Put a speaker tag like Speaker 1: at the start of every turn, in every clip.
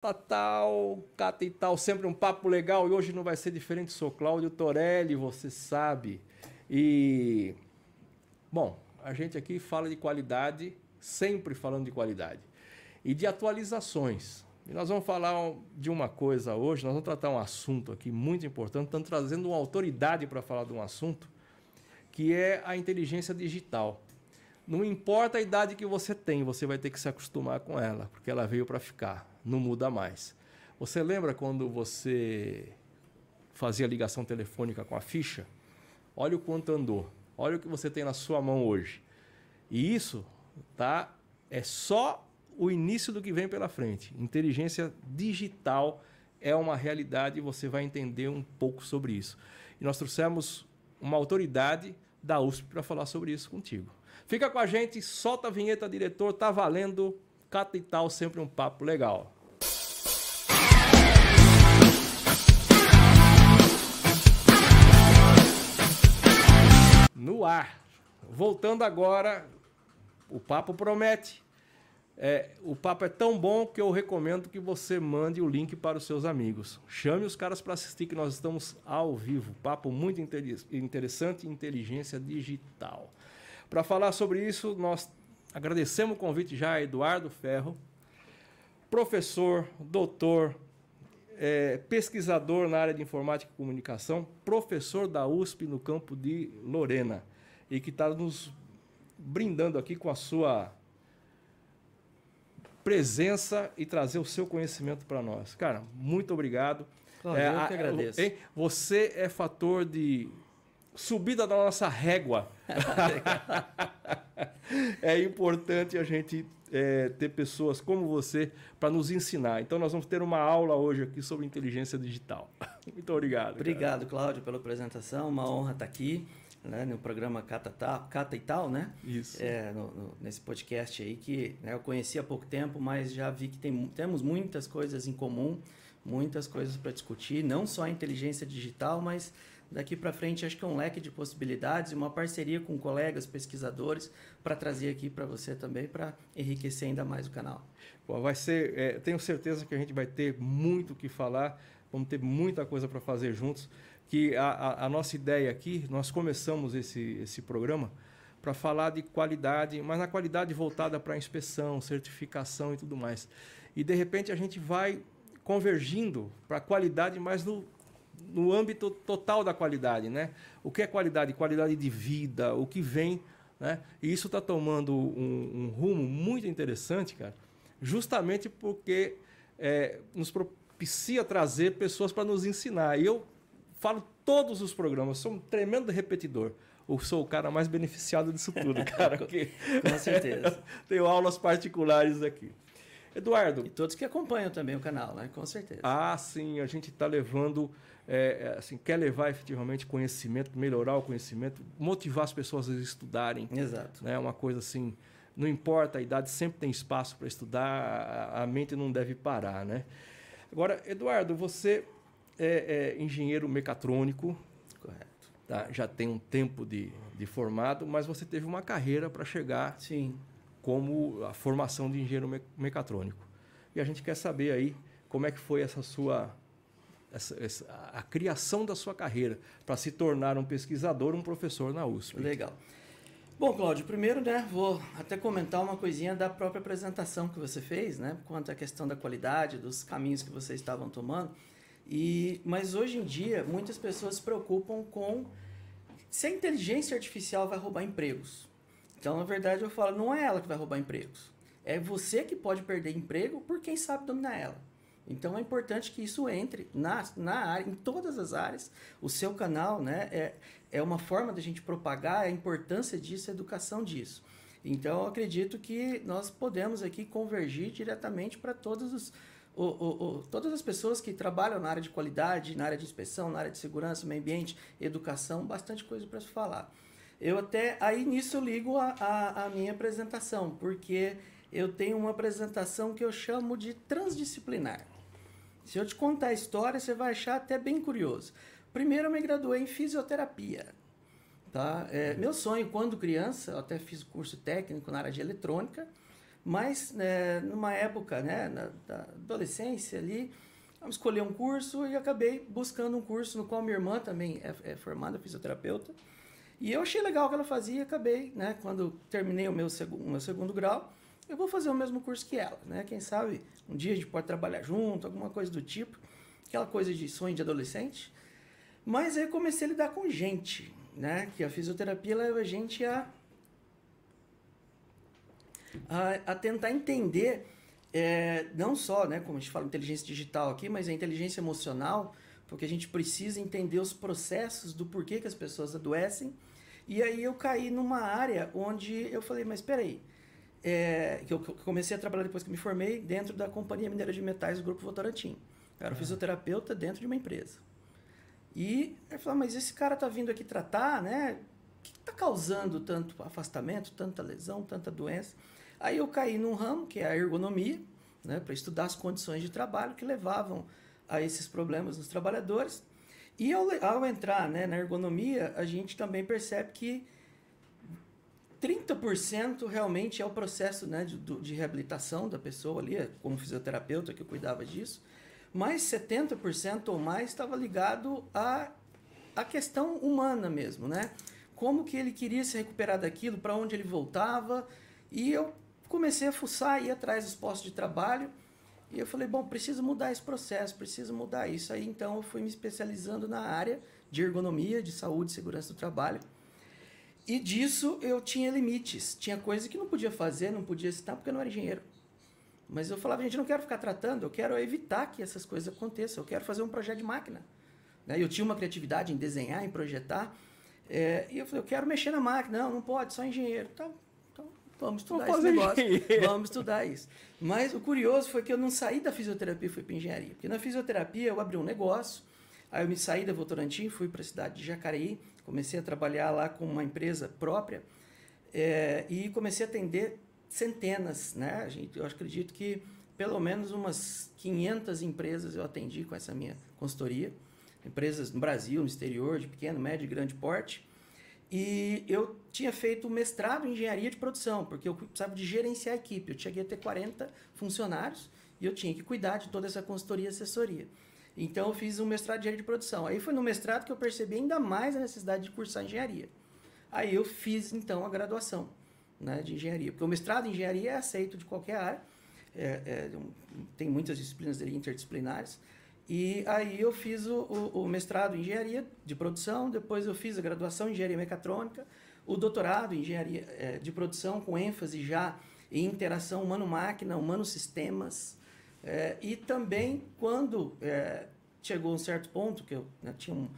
Speaker 1: Tatal, Cata e tal, sempre um papo legal e hoje não vai ser diferente. Sou Cláudio Torelli, você sabe. E, bom, a gente aqui fala de qualidade, sempre falando de qualidade e de atualizações. E nós vamos falar de uma coisa hoje, nós vamos tratar um assunto aqui muito importante, estamos trazendo uma autoridade para falar de um assunto que é a inteligência digital. Não importa a idade que você tem, você vai ter que se acostumar com ela, porque ela veio para ficar não muda mais. Você lembra quando você fazia ligação telefônica com a ficha? Olha o quanto andou. Olha o que você tem na sua mão hoje. E isso tá é só o início do que vem pela frente. Inteligência digital é uma realidade e você vai entender um pouco sobre isso. E nós trouxemos uma autoridade da USP para falar sobre isso contigo. Fica com a gente, solta a vinheta, diretor, tá valendo. Cata e tal, sempre um papo legal. No ar. Voltando agora, o papo promete. É, o papo é tão bom que eu recomendo que você mande o link para os seus amigos. Chame os caras para assistir, que nós estamos ao vivo. Papo muito interessante inteligência digital. Para falar sobre isso, nós agradecemos o convite já a Eduardo Ferro, professor, doutor, é, pesquisador na área de informática e comunicação, professor da USP no campo de Lorena, e que está nos brindando aqui com a sua presença e trazer o seu conhecimento para nós. Cara, muito obrigado.
Speaker 2: Claro, é, eu que agradeço.
Speaker 1: Você é fator de subida da nossa régua. é importante a gente é, ter pessoas como você para nos ensinar. Então, nós vamos ter uma aula hoje aqui sobre inteligência digital. Muito obrigado.
Speaker 2: Obrigado, cara. Cláudio, pela apresentação. Uma honra estar aqui. Né, no programa Cata, Cata e Tal, né?
Speaker 1: Isso.
Speaker 2: É, no, no, nesse podcast aí que né, eu conheci há pouco tempo, mas já vi que tem, temos muitas coisas em comum, muitas coisas para discutir, não só a inteligência digital, mas daqui para frente acho que é um leque de possibilidades e uma parceria com colegas pesquisadores para trazer aqui para você também para enriquecer ainda mais o canal.
Speaker 1: Bom, vai ser, é, tenho certeza que a gente vai ter muito o que falar, vamos ter muita coisa para fazer juntos. Que a, a, a, nossa ideia aqui, nós começamos esse, esse programa para falar de qualidade, mas na qualidade voltada para inspeção, certificação e tudo mais. E de repente a gente vai convergindo para a qualidade, mas no no âmbito total da qualidade, né? O que é qualidade? Qualidade de vida, o que vem, né? E isso está tomando um, um, rumo muito interessante, cara, justamente porque é, nos propicia trazer pessoas para nos ensinar. E eu falo todos os programas, sou um tremendo repetidor. Eu sou o cara mais beneficiado disso tudo, cara.
Speaker 2: Com certeza.
Speaker 1: Tenho aulas particulares aqui. Eduardo.
Speaker 2: E todos que acompanham também o canal, né? Com certeza.
Speaker 1: Ah, sim, a gente está levando, é, é, assim, quer levar efetivamente conhecimento, melhorar o conhecimento, motivar as pessoas a estudarem.
Speaker 2: Exato.
Speaker 1: É né? uma coisa assim, não importa a idade, sempre tem espaço para estudar, a, mente não deve parar, né? Agora, Eduardo, você é, é engenheiro mecatrônico.
Speaker 2: Correto.
Speaker 1: Tá? Já tem um tempo de, de formado, mas você teve uma carreira para chegar
Speaker 2: Sim
Speaker 1: como a formação de engenheiro mecatrônico. E a gente quer saber aí como é que foi essa sua essa, essa, a criação da sua carreira para se tornar um pesquisador, um professor na USP.
Speaker 2: Legal. Bom, Cláudio, primeiro, né, vou até comentar uma coisinha da própria apresentação que você fez, né, quanto à questão da qualidade, dos caminhos que vocês estavam tomando. E, mas hoje em dia, muitas pessoas se preocupam com se a inteligência artificial vai roubar empregos. Então, na verdade, eu falo, não é ela que vai roubar empregos. É você que pode perder emprego por quem sabe dominar ela. Então é importante que isso entre na, na área, em todas as áreas. O seu canal né, é, é uma forma da gente propagar a importância disso, a educação disso. Então eu acredito que nós podemos aqui convergir diretamente para todos os, o, o, o, todas as pessoas que trabalham na área de qualidade, na área de inspeção, na área de segurança, meio ambiente, educação, bastante coisa para se falar. Eu até aí nisso eu ligo a, a, a, minha apresentação, porque eu tenho uma apresentação que eu chamo de transdisciplinar. Se eu te contar a história, você vai achar até bem curioso. Primeiro eu me graduei em fisioterapia. Tá? É, meu sonho, quando criança, eu até fiz curso técnico na área de eletrônica, Mas, né, numa época, né, na, adolescência ali, eu escolhi um curso e acabei buscando um curso no qual minha irmã também é, é formada fisioterapeuta. E eu achei legal o que ela fazia e acabei, né, quando terminei o meu, seg meu segundo grau, eu vou fazer o mesmo curso que ela, né? Quem sabe um dia a gente pode trabalhar junto, alguma coisa do tipo, aquela coisa de sonho de adolescente. Mas aí eu comecei a lidar com gente, né? Que a fisioterapia leva a gente a, a, a tentar entender, é, não só, né? Como a gente fala inteligência digital aqui, mas a inteligência emocional, porque a gente precisa entender os processos do porquê que as pessoas adoecem. E aí eu caí numa área onde eu falei, mas peraí, é, que eu comecei a trabalhar depois que me formei dentro da Companhia Mineira de Metais do Grupo Votorantim. Eu era um fisioterapeuta dentro de uma empresa. E eu falei, mas esse cara tá vindo aqui tratar, né? O que está causando tanto afastamento, tanta lesão, tanta doença? Aí eu caí num ramo que é a ergonomia, né, para estudar as condições de trabalho que levavam a esses problemas nos trabalhadores. E ao, ao entrar né, na ergonomia, a gente também percebe que 30% realmente é o processo né, de, de reabilitação da pessoa ali, como fisioterapeuta que eu cuidava disso, mas 70% ou mais estava ligado à, à questão humana mesmo, né? Como que ele queria se recuperar daquilo, para onde ele voltava, e eu comecei a fuçar, ir atrás dos postos de trabalho, e eu falei, bom, preciso mudar esse processo, preciso mudar isso. Aí então eu fui me especializando na área de ergonomia, de saúde e segurança do trabalho, e disso eu tinha limites. Tinha coisas que não podia fazer, não podia citar, porque eu não era engenheiro. Mas eu falava, gente, eu não quero ficar tratando, eu quero evitar que essas coisas aconteçam. Eu quero fazer um projeto de máquina. Né? Eu tinha uma criatividade em desenhar, em projetar. É, e eu falei, eu quero mexer na máquina. Não, não pode, só engenheiro. Então vamos estudar Vamos esse negócio. Engenheiro. Vamos estudar isso. Mas o curioso foi que eu não saí da fisioterapia e fui para engenharia. Porque na fisioterapia eu abri um negócio, aí eu me saí da Votorantim, fui para a cidade de Jacareí, Comecei a trabalhar lá com uma empresa própria é, e comecei a atender centenas, né? A gente, eu acredito que pelo menos umas 500 empresas eu atendi com essa minha consultoria. Empresas no Brasil, no exterior, de pequeno, médio e grande porte. E eu tinha feito mestrado em engenharia de produção, porque eu precisava de gerenciar a equipe. Eu cheguei a ter 40 funcionários e eu tinha que cuidar de toda essa consultoria e assessoria. Então eu fiz um mestrado de engenharia de produção. Aí foi no mestrado que eu percebi ainda mais a necessidade de cursar engenharia. Aí eu fiz então a graduação né, de engenharia, porque o mestrado em engenharia é aceito de qualquer área, é, é, tem muitas disciplinas interdisciplinares. E aí eu fiz o, o, o, mestrado em engenharia de produção, depois eu fiz a graduação em engenharia mecatrônica, o doutorado em engenharia é, de produção com ênfase já em interação humano-máquina, humano-sistemas, é, e também quando é, chegou um certo ponto, que eu né, tinha um,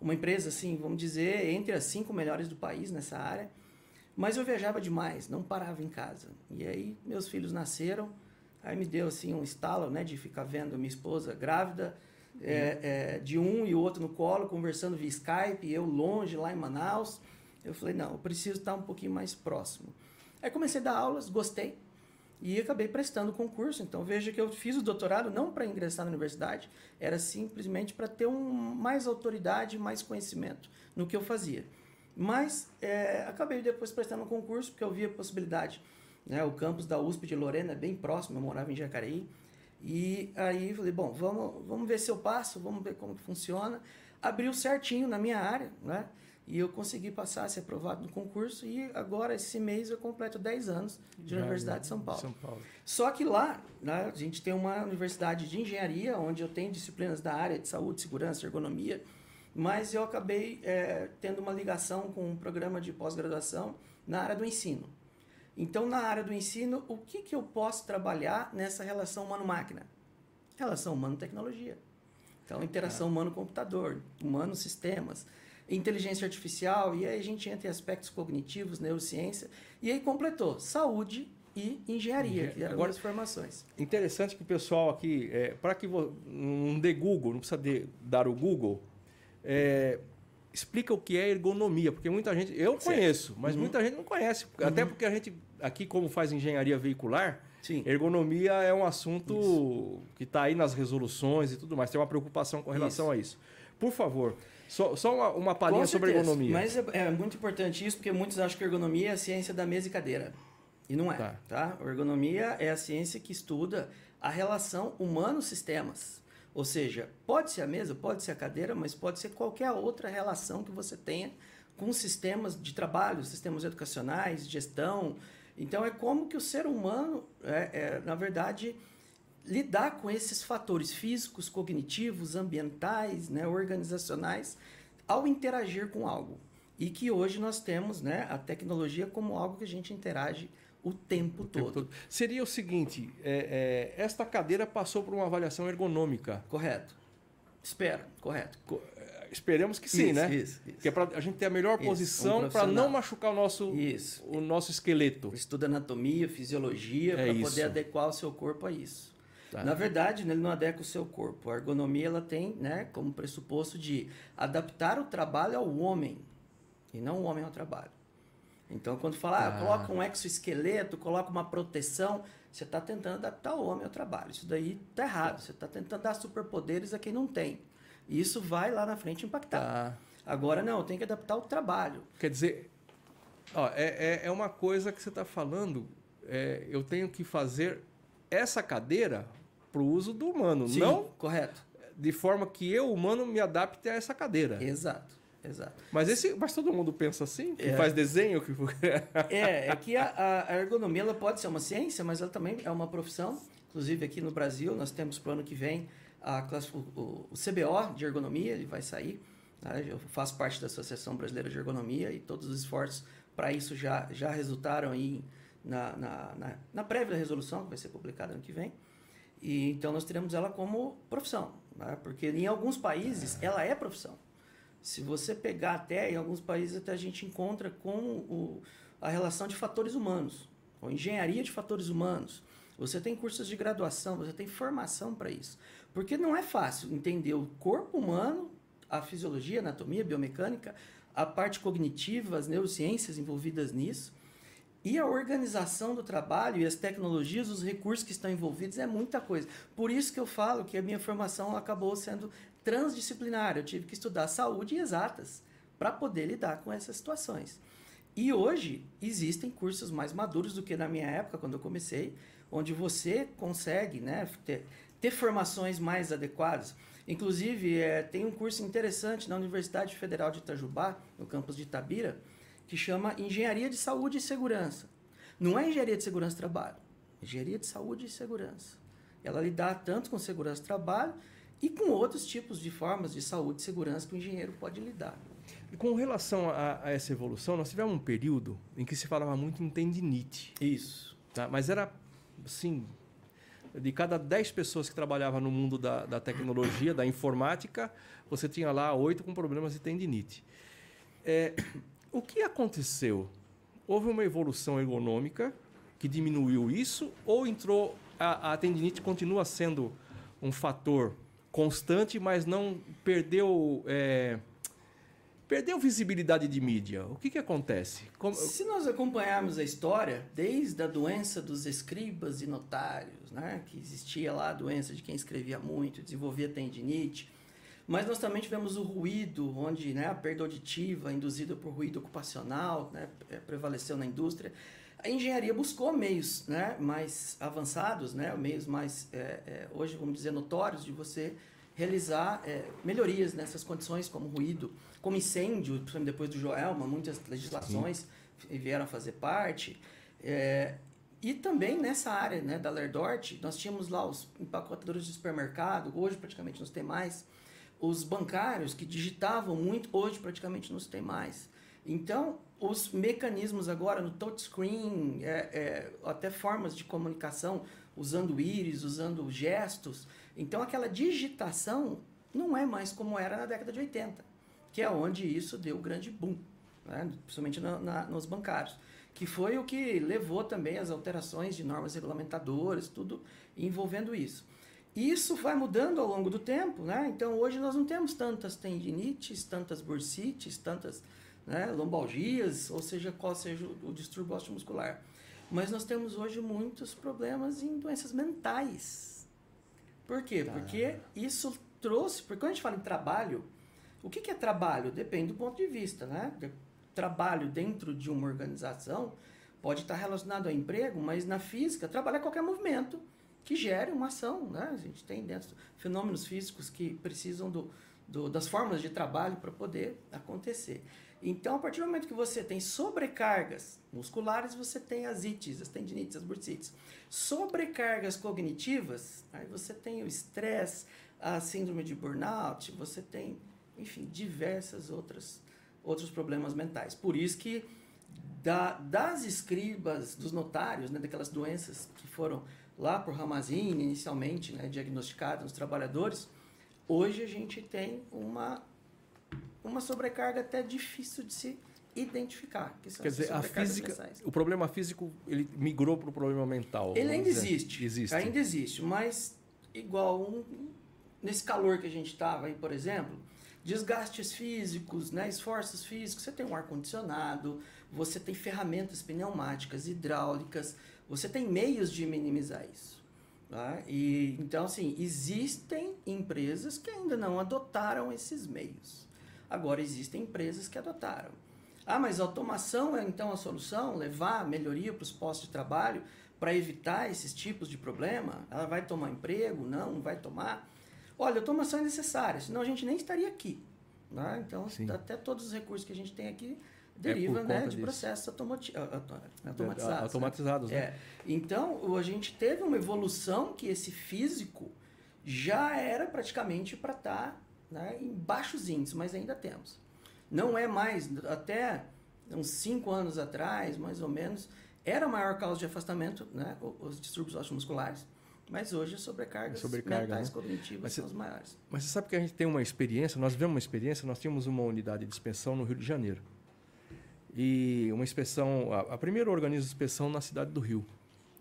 Speaker 2: uma empresa, assim, vamos dizer, entre as cinco melhores do país nessa área, mas eu viajava demais, não parava em casa. E aí meus filhos nasceram, aí me deu assim um estalo né, de ficar vendo minha esposa grávida, é, é, de um e o outro no colo, conversando via Skype, eu longe lá em Manaus. Eu falei, não, eu preciso estar um pouquinho mais próximo. Aí comecei a dar aulas, gostei, e acabei prestando concurso. Então veja que eu fiz o doutorado não para ingressar na universidade, era simplesmente para ter um, mais autoridade, mais conhecimento no que eu fazia. Mas é, acabei depois prestando um concurso porque eu vi a possibilidade. Né? O campus da USP de Lorena é bem próximo, eu morava em Jacareí. E aí falei, bom, vamos, vamos ver se eu passo, vamos ver como que funciona. Abriu certinho na minha área, né? E eu consegui passar, ser aprovado no concurso e agora, esse mês, eu completo 10 anos de Já, Universidade de São Paulo. São Paulo. Só que lá, né, a gente tem uma universidade de engenharia, onde eu tenho disciplinas da área de saúde, segurança, ergonomia, mas eu acabei é, tendo uma ligação com um programa de pós-graduação na área do ensino. Então, na área do ensino, o que, que eu posso trabalhar nessa relação humano-máquina? Relação humano-tecnologia. Então, interação é. humano-computador, humano-sistemas inteligência artificial, e aí a gente entra em aspectos cognitivos, neurociência, e aí completou saúde e engenharia, que eram Agora, as formações.
Speaker 1: Interessante que o pessoal aqui, é, para que não dê Google, não precisa de, dar o Google, é, explica o que é ergonomia, porque muita gente, eu certo. conheço, mas uhum. muita gente não conhece, uhum. até porque a gente aqui como faz engenharia veicular, Sim. ergonomia é um assunto isso. que está aí nas resoluções e tudo mais, tem uma preocupação com relação isso. a isso. Por favor, só, só uma, uma palhinha sobre ergonomia.
Speaker 2: Mas é, é, muito importante isso, porque muitos acham que ergonomia é a ciência da mesa e cadeira. E não é, tá. tá? Ergonomia é a ciência que estuda a relação humano-sistemas. Ou seja, pode ser a mesa, pode ser a cadeira, mas pode ser qualquer outra relação que você tenha com sistemas de trabalho, sistemas educacionais, gestão. Então, é como que o ser humano, é, é, na verdade, lidar com esses fatores físicos, cognitivos, ambientais, né, organizacionais, ao interagir com algo. E que hoje nós temos né, a tecnologia como algo que a gente interage o tempo, o todo. tempo todo.
Speaker 1: Seria o seguinte: é, é, esta cadeira passou por uma avaliação ergonômica.
Speaker 2: Correto. Espera, correto. Co
Speaker 1: é, esperemos que sim,
Speaker 2: isso,
Speaker 1: né?
Speaker 2: Isso, isso.
Speaker 1: Que é para a gente ter a melhor isso, posição um para não machucar o nosso,
Speaker 2: isso.
Speaker 1: o nosso esqueleto.
Speaker 2: Estuda anatomia, fisiologia, é para poder adequar o seu corpo a isso. Tá. Na verdade, né, ele não adequa o seu corpo. A ergonomia ela tem né, como pressuposto de adaptar o trabalho ao homem e não o homem ao trabalho. Então, quando fala, ah, coloca um exoesqueleto, coloca uma proteção, você está tentando adaptar o homem ao trabalho. Isso daí está errado. Você está tentando dar superpoderes a quem não tem. E isso vai lá na frente impactar. Tá. Agora, não, tem que adaptar o trabalho.
Speaker 1: Quer dizer, ó, é, é, é uma coisa que você está falando, é, eu tenho que fazer essa cadeira para o uso do humano,
Speaker 2: Sim,
Speaker 1: não
Speaker 2: correto.
Speaker 1: de forma que eu, humano, me adapte a essa cadeira.
Speaker 2: Exato. Exato.
Speaker 1: Mas, esse, mas todo mundo pensa assim? Que é. faz desenho? Que...
Speaker 2: é, é que a, a, ergonomia ela pode ser uma ciência, mas ela também é uma profissão. Inclusive aqui no Brasil, nós temos para o ano que vem a classe, o, o, CBO de ergonomia, ele vai sair. Né? Eu faço parte da Associação Brasileira de Ergonomia e todos os esforços para isso já, já resultaram aí na, na, na, na prévia resolução, que vai ser publicada ano que vem. E, então nós teremos ela como profissão, né? porque em alguns países ela é profissão. Se você pegar até, em alguns países até a gente encontra com o, a relação de fatores humanos, ou engenharia de fatores humanos. Você tem cursos de graduação, você tem formação para isso. Porque não é fácil entender o corpo humano, a fisiologia, a anatomia, a biomecânica, a parte cognitiva, as neurociências envolvidas nisso. E a organização do trabalho e as tecnologias, os recursos que estão envolvidos é muita coisa. Por isso que eu falo que a minha formação acabou sendo transdisciplinar. Eu tive que estudar saúde e exatas para poder lidar com essas situações. E hoje existem cursos mais maduros do que na minha época, quando eu comecei, onde você consegue né, ter, ter formações mais adequadas. Inclusive, é, tem um curso interessante na Universidade Federal de Itajubá, no campus de Itabira, que chama Engenharia de Saúde e Segurança. Não é engenharia de segurança do trabalho, é engenharia de saúde e segurança. Ela lidar tanto com segurança do trabalho e com outros tipos de formas de saúde e segurança que o engenheiro pode lidar.
Speaker 1: E com relação a, a, essa evolução, nós tivemos um período em que se falava muito em tendinite.
Speaker 2: Isso.
Speaker 1: Tá? Mas era, assim, de cada 10 pessoas que trabalhavam no mundo da, da tecnologia, da informática, você tinha lá oito com problemas de tendinite. É, o que aconteceu? Houve uma evolução ergonômica que diminuiu isso ou entrou a, a tendinite continua sendo um fator constante, mas não perdeu. É, perdeu visibilidade de mídia. O que, que acontece?
Speaker 2: Como... Se nós acompanharmos a história, desde a doença dos escribas e notários, né, que existia lá a doença de quem escrevia muito, desenvolvia tendinite, mas nós também tivemos o ruído, onde né, a perda auditiva induzida por ruído ocupacional né, prevaleceu na indústria. A engenharia buscou meios né, mais avançados, né, meios mais, é, é, hoje vamos dizer, notórios de você realizar é, melhorias nessas condições, como ruído, como incêndio, principalmente depois do Joelma, muitas legislações Sim. vieram a fazer parte. É, e também nessa área né, da Lerdort, nós tínhamos lá os empacotadores de supermercado, hoje praticamente não tem mais. Os bancários que digitavam muito, hoje praticamente não tem mais. Então, os mecanismos agora no touchscreen, é, é, até formas de comunicação, usando íris, usando gestos. Então, aquela digitação não é mais como era na década de 80, que é onde isso deu o grande boom, né? principalmente na, na, nos bancários, que foi o que levou também as alterações de normas regulamentadoras, tudo envolvendo isso. Isso vai mudando ao longo do tempo, né? Então hoje nós não temos tantas tendinites, tantas bursites, tantas né, lombalgias, ou seja, qual seja o distúrbio muscular. Mas nós temos hoje muitos problemas em doenças mentais. Por quê? Tá. Porque isso trouxe, porque quando a gente fala em trabalho, o que, que é trabalho? Depende do ponto de vista, né? Trabalho dentro de uma organização, pode estar relacionado ao emprego, mas na física, trabalhar qualquer movimento que gere uma ação. Né? A gente tem dentro fenômenos físicos que precisam do, do, das formas de trabalho para poder acontecer. Então, a partir do momento que você tem sobrecargas musculares, você tem as ites, as tendinites, as bursites. Sobrecargas cognitivas, aí você tem o estresse, a síndrome de burnout, você tem, enfim, diversas outras outros problemas mentais. Por isso que da, das escribas, dos notários, né, daquelas doenças que foram lá por Ramazini inicialmente, né, diagnosticadas nos trabalhadores, hoje a gente tem uma uma sobrecarga até difícil de se identificar.
Speaker 1: Que Quer dizer, a física, o problema físico ele migrou para o problema mental.
Speaker 2: Ele ainda existe, existe, ainda existe, mas igual um, nesse calor que a gente estava aí, por exemplo, desgastes físicos, né, esforços físicos, você tem um ar condicionado, você tem ferramentas pneumáticas, hidráulicas, você tem meios de minimizar isso. Tá? E então assim existem empresas que ainda não adotaram esses meios. Agora, existem empresas que adotaram. Ah, mas automação é então a solução? Levar melhoria para os postos de trabalho para evitar esses tipos de problema? Ela vai tomar emprego? Não, não vai tomar? Olha, automação é necessária, senão a gente nem estaria aqui. Né? Então, Sim. até todos os recursos que a gente tem aqui derivam é né, de disso. processos automati automatizados.
Speaker 1: Automatizados, né?
Speaker 2: né? É. Então, a gente teve uma evolução que esse físico já era praticamente para estar tá né, em baixos índices, mas ainda temos. Não é mais, até uns cinco anos atrás, mais ou menos, era a maior causa de afastamento, né, os distúrbios osteomusculares. Mas hoje as sobrecargas Sobrecarga, mentais né? cognitivas mas são as maiores.
Speaker 1: Mas você sabe que a gente tem uma experiência, nós vivemos uma experiência, nós tínhamos uma unidade de inspeção no Rio de Janeiro. E uma inspeção, a, a primeira de inspeção na cidade do Rio.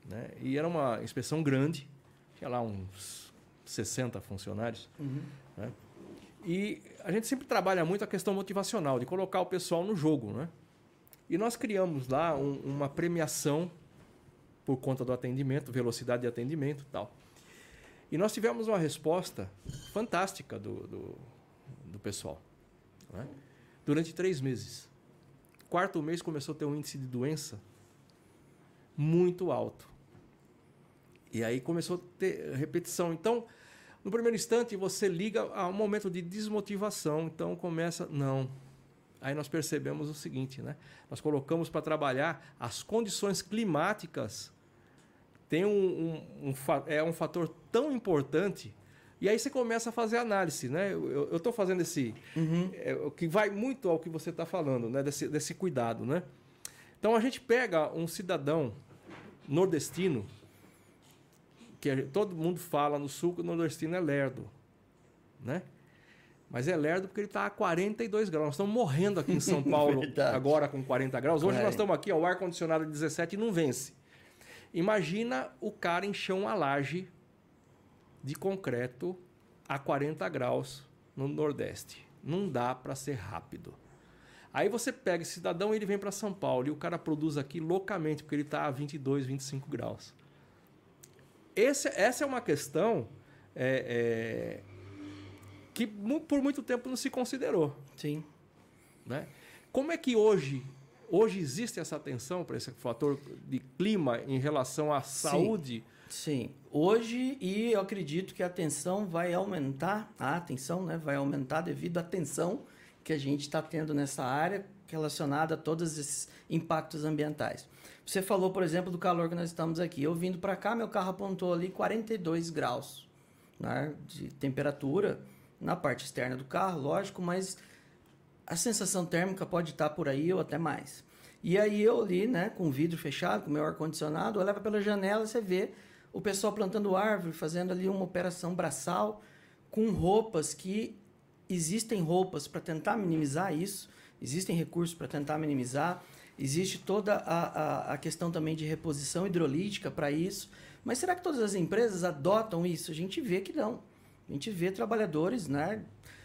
Speaker 1: Né? E era uma inspeção grande, tinha lá uns 60 funcionários. Uhum. Né? E a gente sempre trabalha muito a questão motivacional, de colocar o pessoal no jogo, né? E nós criamos lá um, uma premiação por conta do atendimento, velocidade de atendimento e tal. E nós tivemos uma resposta fantástica do, do, do pessoal. Né? Durante três meses. Quarto mês começou a ter um índice de doença muito alto. E aí começou a ter repetição. Então, no primeiro instante, você liga a um momento de desmotivação, então começa, não. Aí nós percebemos o seguinte, né? Nós colocamos para trabalhar as condições climáticas. Tem um, um, um, é um fator tão importante e aí você começa a fazer análise, né? Eu estou fazendo esse. Uhum. É, o que vai muito ao que você está falando, né? Desse, desse cuidado, né? Então a gente pega um cidadão nordestino que todo mundo fala no sul que o nordestino é lerdo, né? Mas é lerdo porque ele está a 42 graus. Nós estamos morrendo aqui em São Paulo agora com 40 graus. Hoje é. nós estamos aqui, ó, o ar-condicionado de 17 e não vence. Imagina o cara encher uma laje de concreto a 40 graus no Nordeste. Não dá para ser rápido. Aí você pega esse cidadão, ele vem para São Paulo e o cara produz aqui loucamente, porque ele está a 22, 25 graus. Esse, essa é uma questão é, é, que por muito tempo não se considerou.
Speaker 2: Sim.
Speaker 1: Né? Como é que hoje, hoje existe essa atenção para esse fator de clima em relação à saúde?
Speaker 2: Sim. Sim. Hoje, e eu acredito que a atenção vai aumentar, a atenção né, vai aumentar devido à tensão que a gente está tendo nessa área relacionada a todos esses impactos ambientais. Você falou, por exemplo, do calor que nós estamos aqui. Eu vindo para cá, meu carro apontou ali 42 graus né, de temperatura na parte externa do carro, lógico, mas a sensação térmica pode estar por aí ou até mais. E aí eu ali, né, com o vidro fechado, com o meu ar-condicionado, olhava pela janela você vê o pessoal plantando árvore, fazendo ali uma operação braçal com roupas que existem roupas para tentar minimizar isso, existem recursos para tentar minimizar. Existe toda a, a, a questão também de reposição hidrolítica para isso. Mas será que todas as empresas adotam isso? A gente vê que não. A gente vê trabalhadores, né?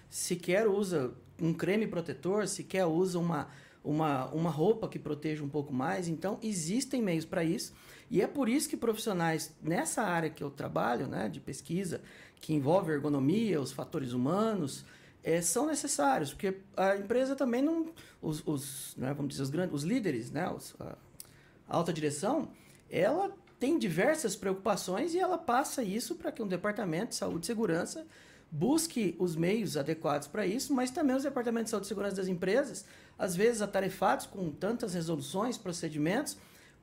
Speaker 2: Sequer usa um creme protetor, sequer usa uma, uma, uma roupa que proteja um pouco mais. Então, existem meios para isso. E é por isso que profissionais nessa área que eu trabalho, né, de pesquisa, que envolve ergonomia, os fatores humanos, é, são necessários, porque a empresa também não. Os, os né, vamos dizer, os grandes, os líderes, né, os, a alta direção, ela tem diversas preocupações e ela passa isso para que um departamento de saúde e segurança busque os meios adequados para isso, mas também os departamentos de saúde e segurança das empresas, às vezes atarefados com tantas resoluções, procedimentos,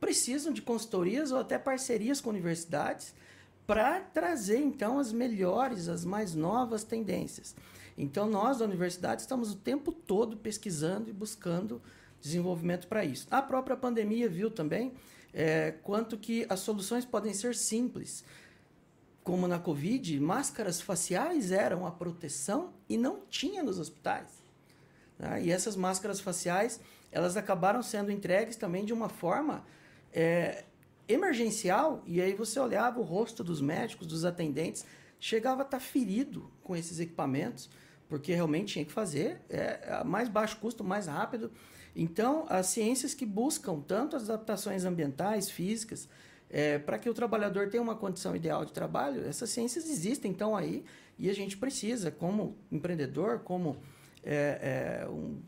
Speaker 2: precisam de consultorias ou até parcerias com universidades para trazer então as melhores, as mais novas tendências. Então nós da universidade estamos o tempo todo pesquisando e buscando desenvolvimento para isso. A própria pandemia viu também é, quanto que as soluções podem ser simples. Como na Covid, máscaras faciais eram a proteção e não tinha nos hospitais. Né? E essas máscaras faciais, elas acabaram sendo entregues também de uma forma é, emergencial, e aí você olhava o rosto dos médicos, dos atendentes, chegava a estar ferido com esses equipamentos, porque realmente tinha que fazer é, a mais baixo custo, mais rápido, então, as ciências que buscam tanto as adaptações ambientais, físicas, é, para que o trabalhador tenha uma condição ideal de trabalho, essas ciências existem, então aí, e a gente precisa, como empreendedor, como é, é, um,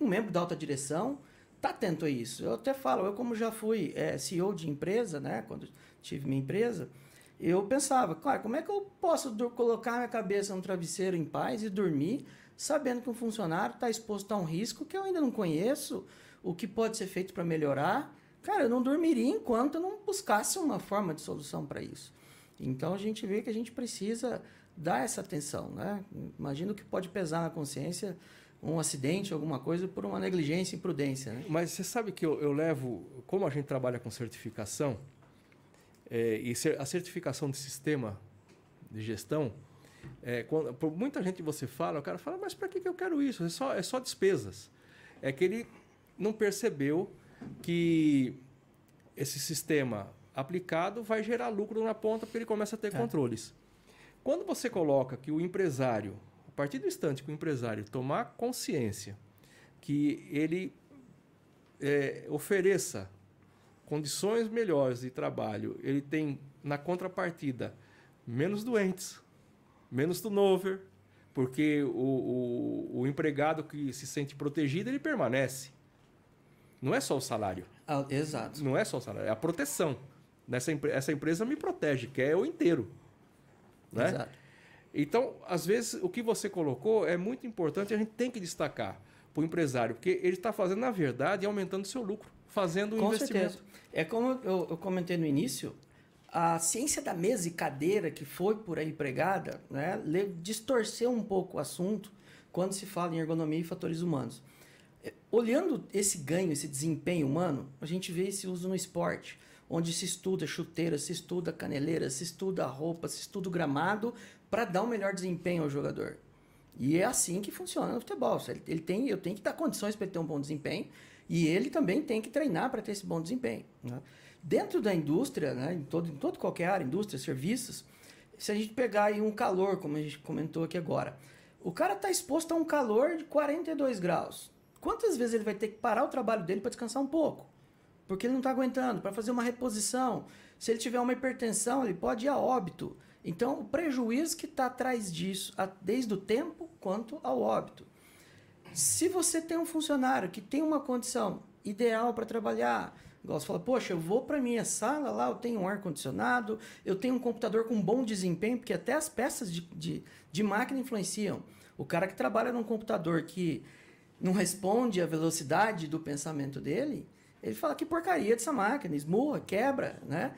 Speaker 2: um, membro da alta direção, tá atento a isso. Eu até falo, eu como já fui é, CEO de empresa, né, quando tive minha empresa, eu pensava, claro, como é que eu posso colocar minha cabeça no travesseiro em paz e dormir sabendo que um funcionário está exposto a um risco que eu ainda não conheço, o que pode ser feito para melhorar. Cara, eu não dormiria enquanto eu não buscasse uma forma de solução para isso. Então a gente vê que a gente precisa dar essa atenção, né? Imagino que pode pesar na consciência um acidente, alguma coisa, por uma negligência e imprudência. Né?
Speaker 1: Mas você sabe que eu, eu levo, como a gente trabalha com certificação, é, e a certificação de sistema de gestão, é, quando, por muita gente você fala, o cara fala, mas para que, que eu quero isso? É só, é só despesas. É que ele não percebeu que esse sistema aplicado vai gerar lucro na ponta porque ele começa a ter é. controles. Quando você coloca que o empresário, partir do instante que o empresário tomar consciência que ele é, ofereça condições melhores de trabalho, ele tem na contrapartida menos doentes, menos turnover, porque o, o, o, empregado que se sente protegido, ele permanece. Não é só o salário.
Speaker 2: Ah, exato.
Speaker 1: Não é só o salário, é a proteção. Nessa, essa empresa me protege, que é o inteiro. Né? Exato. Então, às vezes, o que você colocou é muito importante, a gente tem que destacar para o empresário, porque ele está fazendo, na verdade, aumentando seu lucro, fazendo um Com investimento. Certeza.
Speaker 2: É como eu, eu comentei no início, a ciência da mesa e cadeira que foi por aí pregada, né, distorceu um pouco o assunto quando se fala em ergonomia e fatores humanos. É, olhando esse ganho, esse desempenho humano, a gente vê esse uso no esporte, onde se estuda chuteira, se estuda caneleira, se estuda roupa, se estuda o gramado para dar um melhor desempenho ao jogador. E é assim que funciona no futebol. Ele tem, eu tenho que dar condições para ele ter um bom desempenho e ele também tem que treinar para ter esse bom desempenho. Né? Dentro da indústria, né, em, todo, em todo qualquer área, indústria, serviços, se a gente pegar aí um calor, como a gente comentou aqui agora, o cara está exposto a um calor de 42 graus. Quantas vezes ele vai ter que parar o trabalho dele para descansar um pouco? Porque ele não está aguentando, para fazer uma reposição. Se ele tiver uma hipertensão, ele pode ir a óbito. Então, o prejuízo que está atrás disso, desde o tempo quanto ao óbito. Se você tem um funcionário que tem uma condição ideal para trabalhar, Igual você fala, poxa, eu vou para minha sala lá, eu tenho um ar-condicionado, eu tenho um computador com bom desempenho, porque até as peças de, de, de máquina influenciam. O cara que trabalha num computador que não responde à velocidade do pensamento dele, ele fala que porcaria dessa máquina, esmurra, quebra, né?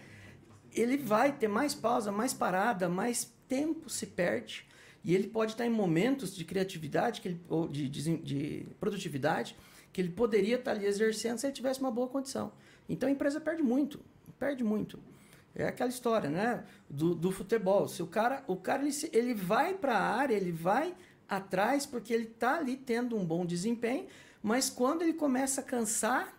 Speaker 2: Ele vai ter mais pausa, mais parada, mais tempo se perde. E ele pode estar em momentos de criatividade que ele, ou de, de, de produtividade que ele poderia estar ali exercendo se ele tivesse uma boa condição. Então a empresa perde muito, perde muito. É aquela história, né? Do, do futebol. Se o cara, o cara ele, ele vai para a área, ele vai atrás porque ele está ali tendo um bom desempenho, mas quando ele começa a cansar,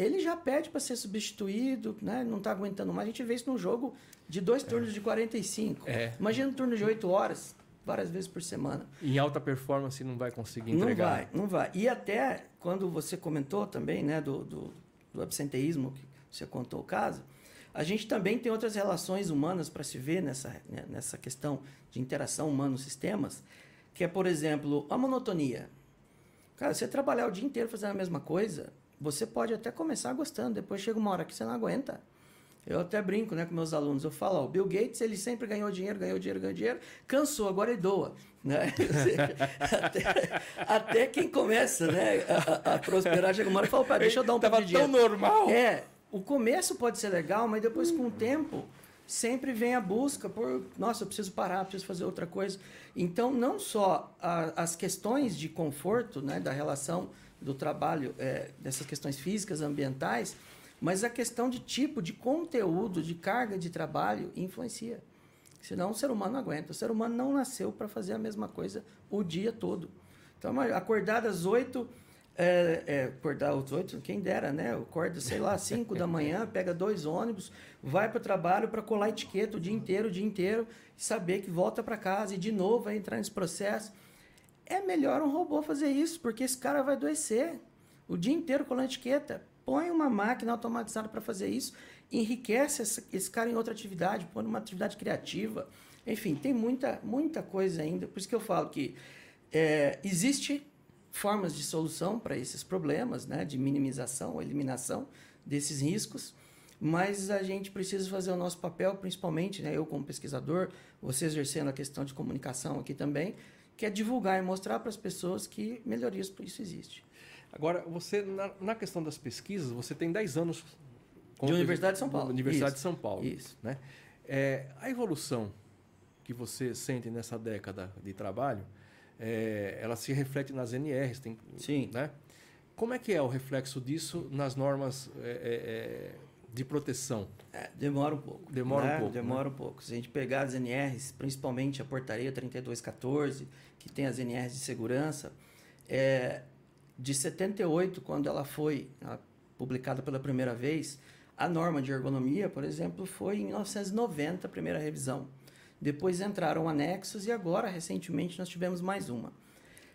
Speaker 2: ele já pede para ser substituído, né? não está aguentando mais. A gente vê isso num jogo de dois turnos é. de 45. É. Imagina um turno de 8 horas, várias vezes por semana.
Speaker 1: Em alta performance não vai conseguir entregar.
Speaker 2: Não vai, não vai. E até quando você comentou também né, do, do do absenteísmo, que você contou o caso, a gente também tem outras relações humanas para se ver nessa, né, nessa questão de interação humano-sistemas, que é, por exemplo, a monotonia. Cara, você trabalhar o dia inteiro fazendo a mesma coisa, você pode até começar gostando, depois chega uma hora que você não aguenta. Eu até brinco né, com meus alunos, eu falo, ó, o Bill Gates ele sempre ganhou dinheiro, ganhou dinheiro, ganhou dinheiro, cansou, agora ele doa. Né? até, até, quem começa né, a, a, prosperar chega uma hora e fala, deixa eu dar um pouco de dinheiro.
Speaker 1: tão normal.
Speaker 2: É, o começo pode ser legal, mas depois com o tempo sempre vem a busca por, nossa, eu preciso parar, preciso fazer outra coisa. Então, não só a, as questões de conforto né, da relação do trabalho, é, dessas questões físicas, ambientais, mas a questão de tipo, de conteúdo, de carga de trabalho influencia. Senão o ser humano não aguenta. O ser humano não nasceu para fazer a mesma coisa o dia todo. Então, acordar às oito, é, é, acordar às oito, quem dera, né? Acorda, sei lá, cinco da manhã, pega dois ônibus, vai para o trabalho para colar etiqueta o dia inteiro, o dia inteiro, e saber que volta para casa e de novo vai entrar nesse processo. É melhor um robô fazer isso, porque esse cara vai adoecer. O dia inteiro colando etiqueta põe uma máquina automatizada para fazer isso, enriquece esse, cara em outra atividade, põe uma atividade criativa. Enfim, tem muita, muita coisa ainda. Por isso que eu falo que é, existe formas de solução para esses problemas, né, de minimização, eliminação desses riscos, mas a gente precisa fazer o nosso papel, principalmente, né, eu como pesquisador, você exercendo a questão de comunicação aqui também, que é divulgar e mostrar para as pessoas que melhorias isso existe.
Speaker 1: Agora, você, na, na, questão das pesquisas, você tem 10 anos...
Speaker 2: De Universidade de São Paulo.
Speaker 1: Universidade Isso. de São Paulo.
Speaker 2: Isso.
Speaker 1: Né? É, a evolução que você sente nessa década de trabalho, é, ela se reflete nas NRs. Tem,
Speaker 2: Sim.
Speaker 1: Né? Como é que é o reflexo disso nas normas é, é, é de proteção?
Speaker 2: É, demora um pouco.
Speaker 1: Demora
Speaker 2: né?
Speaker 1: um pouco.
Speaker 2: Demora
Speaker 1: né?
Speaker 2: um pouco. Se a gente pegar as NRs, principalmente a portaria 3214, que tem as NRs de segurança, é, de 78, quando ela foi publicada pela primeira vez, a norma de ergonomia, por exemplo, foi em 1990 a primeira revisão. Depois entraram anexos e agora, recentemente, nós tivemos mais uma.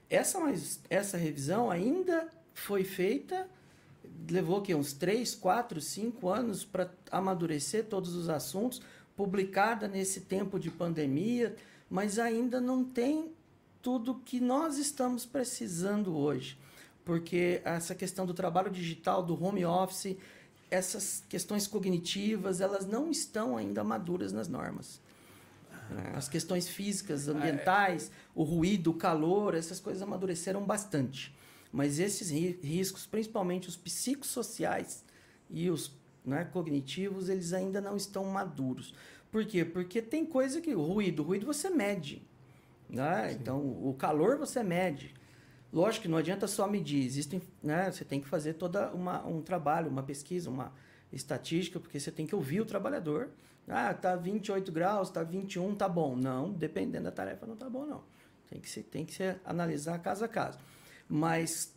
Speaker 2: Essa, mais, essa revisão ainda foi feita, levou que uns 3, 4, 5 anos para amadurecer todos os assuntos, publicada nesse tempo de pandemia, mas ainda não tem tudo que nós estamos precisando hoje porque essa questão do trabalho digital, do home office, essas questões cognitivas, elas não estão ainda maduras nas normas. É, as questões físicas, ambientais, o ruído, o calor, essas coisas amadureceram bastante. Mas esses riscos, principalmente os psicossociais e os né, cognitivos, eles ainda não estão maduros. Por quê? Porque tem coisa que ruído, o ruído você mede. Né? Então, o calor você mede. Lógico que não adianta só medir, existem, né, você tem que fazer toda uma, um trabalho, uma pesquisa, uma estatística, porque você tem que ouvir o trabalhador. Ah, tá 28 graus, tá 21, tá bom. Não, dependendo da tarefa não tá bom não. Tem que se tem que se analisar caso a caso. Mas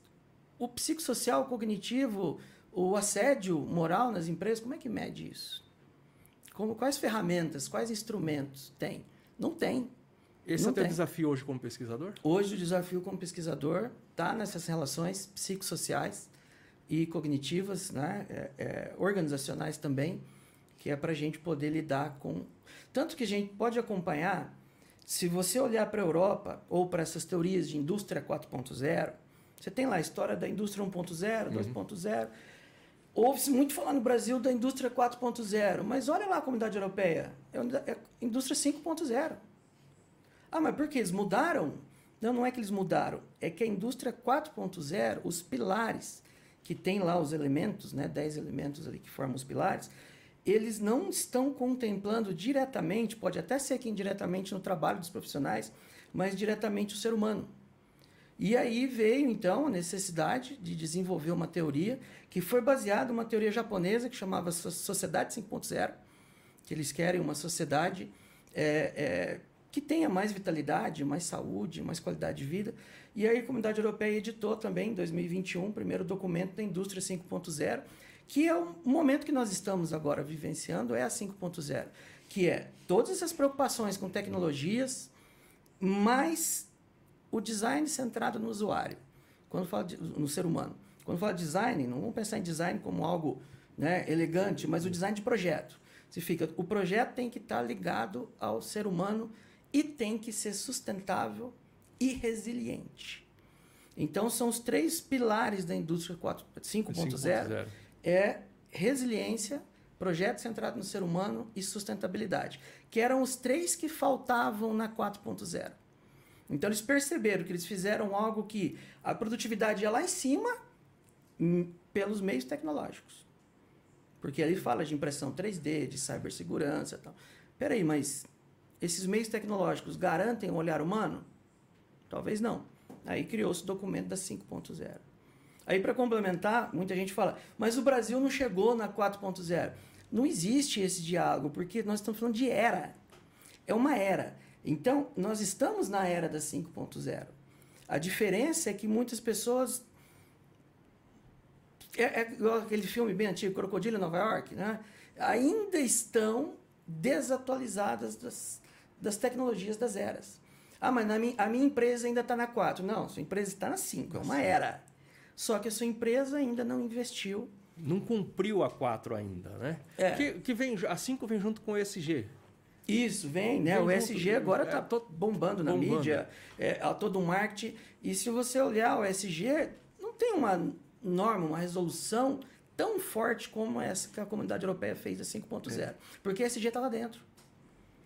Speaker 2: o psicossocial, o cognitivo, o assédio moral nas empresas, como é que mede isso? Como, quais ferramentas, quais instrumentos tem? Não tem.
Speaker 1: Esse não é o teu desafio hoje como pesquisador?
Speaker 2: Hoje o desafio como pesquisador está nessas relações psicossociais e cognitivas, né? É, é, organizacionais também, que é para a gente poder lidar com... Tanto que a gente pode acompanhar, se você olhar para a Europa ou para essas teorias de indústria 4.0, você tem lá a história da indústria 1.0, uhum. 2.0... Ouve-se muito falar no Brasil da indústria 4.0, mas olha lá a comunidade europeia, é, é indústria 5.0. Ah, mas por que eles mudaram? Não, não é que eles mudaram. É que a indústria 4.0, os pilares que tem lá os elementos, né, 10 elementos ali que formam os pilares, eles não estão contemplando diretamente, pode até ser que indiretamente no trabalho dos profissionais, mas diretamente o ser humano. E aí veio então a necessidade de desenvolver uma teoria que foi baseada numa teoria japonesa que chamava Sociedade 5.0, que eles querem uma sociedade é, é, que tenha mais vitalidade, mais saúde, mais qualidade de vida. E aí a Comunidade Europeia editou também, em 2021, o primeiro documento da Indústria 5.0, que é o momento que nós estamos agora vivenciando, é a 5.0, que é todas essas preocupações com tecnologias, mais o design centrado no usuário, quando fala de, no ser humano. Quando fala de design, não vamos pensar em design como algo né, elegante, mas o design de projeto. Significa, o projeto tem que estar ligado ao ser humano e tem que ser sustentável e resiliente. Então, são os três pilares da indústria 5.0. É resiliência, projeto centrado no ser humano e sustentabilidade, que eram os três que faltavam na 4.0. Então, eles perceberam que eles fizeram algo que a produtividade ia lá em cima hum, pelos meios tecnológicos. Porque ali fala de impressão 3D, de cibersegurança e tal. Peraí, mas esses meios tecnológicos garantem o olhar humano? Talvez não. Aí criou-se o documento da 5.0. Aí, para complementar, muita gente fala, mas o Brasil não chegou na 4.0. Não existe esse diálogo, porque nós estamos falando de era. É uma era. Então, nós estamos na era da 5.0. A diferença é que muitas pessoas. É, é igual aquele filme bem antigo, Crocodilo em Nova York, né? ainda estão desatualizadas das, das tecnologias das eras. Ah, mas minha, a minha empresa ainda está na 4. Não, sua empresa está na 5, é uma era. Só que a sua empresa ainda não investiu.
Speaker 1: Não cumpriu a 4 ainda, né? É. Que, que vem, a 5 vem junto com o ESG.
Speaker 2: Isso, vem, né? Vem o ESG agora está é, bombando na bombando. mídia, é, todo um marketing. E se você olhar o ESG, não tem uma norma, uma resolução tão forte como essa que a comunidade europeia fez a 5.0. É. Porque o ESG está lá dentro.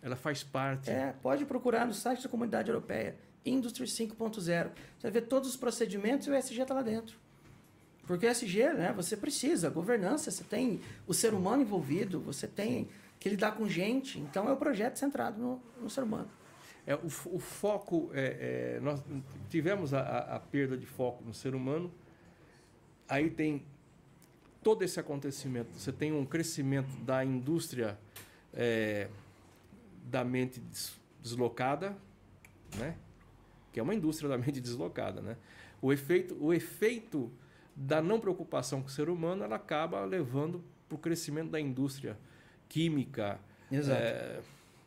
Speaker 1: Ela faz parte.
Speaker 2: É, pode procurar no site da Comunidade Europeia, Industry 5.0. Você vai ver todos os procedimentos e o ESG está lá dentro. Porque o ESG, né, você precisa, governança, você tem o ser humano envolvido, você tem que lidar com gente. Então é o projeto centrado no, no ser humano.
Speaker 1: É, o, o foco, é, é, nós tivemos a, a, perda de foco no ser humano, aí tem todo esse acontecimento, você tem um crescimento da indústria é, da mente deslocada, né? que é uma indústria da mente deslocada. Né? O, efeito, o efeito da não preocupação com o ser humano ela acaba levando para o crescimento da indústria química, é,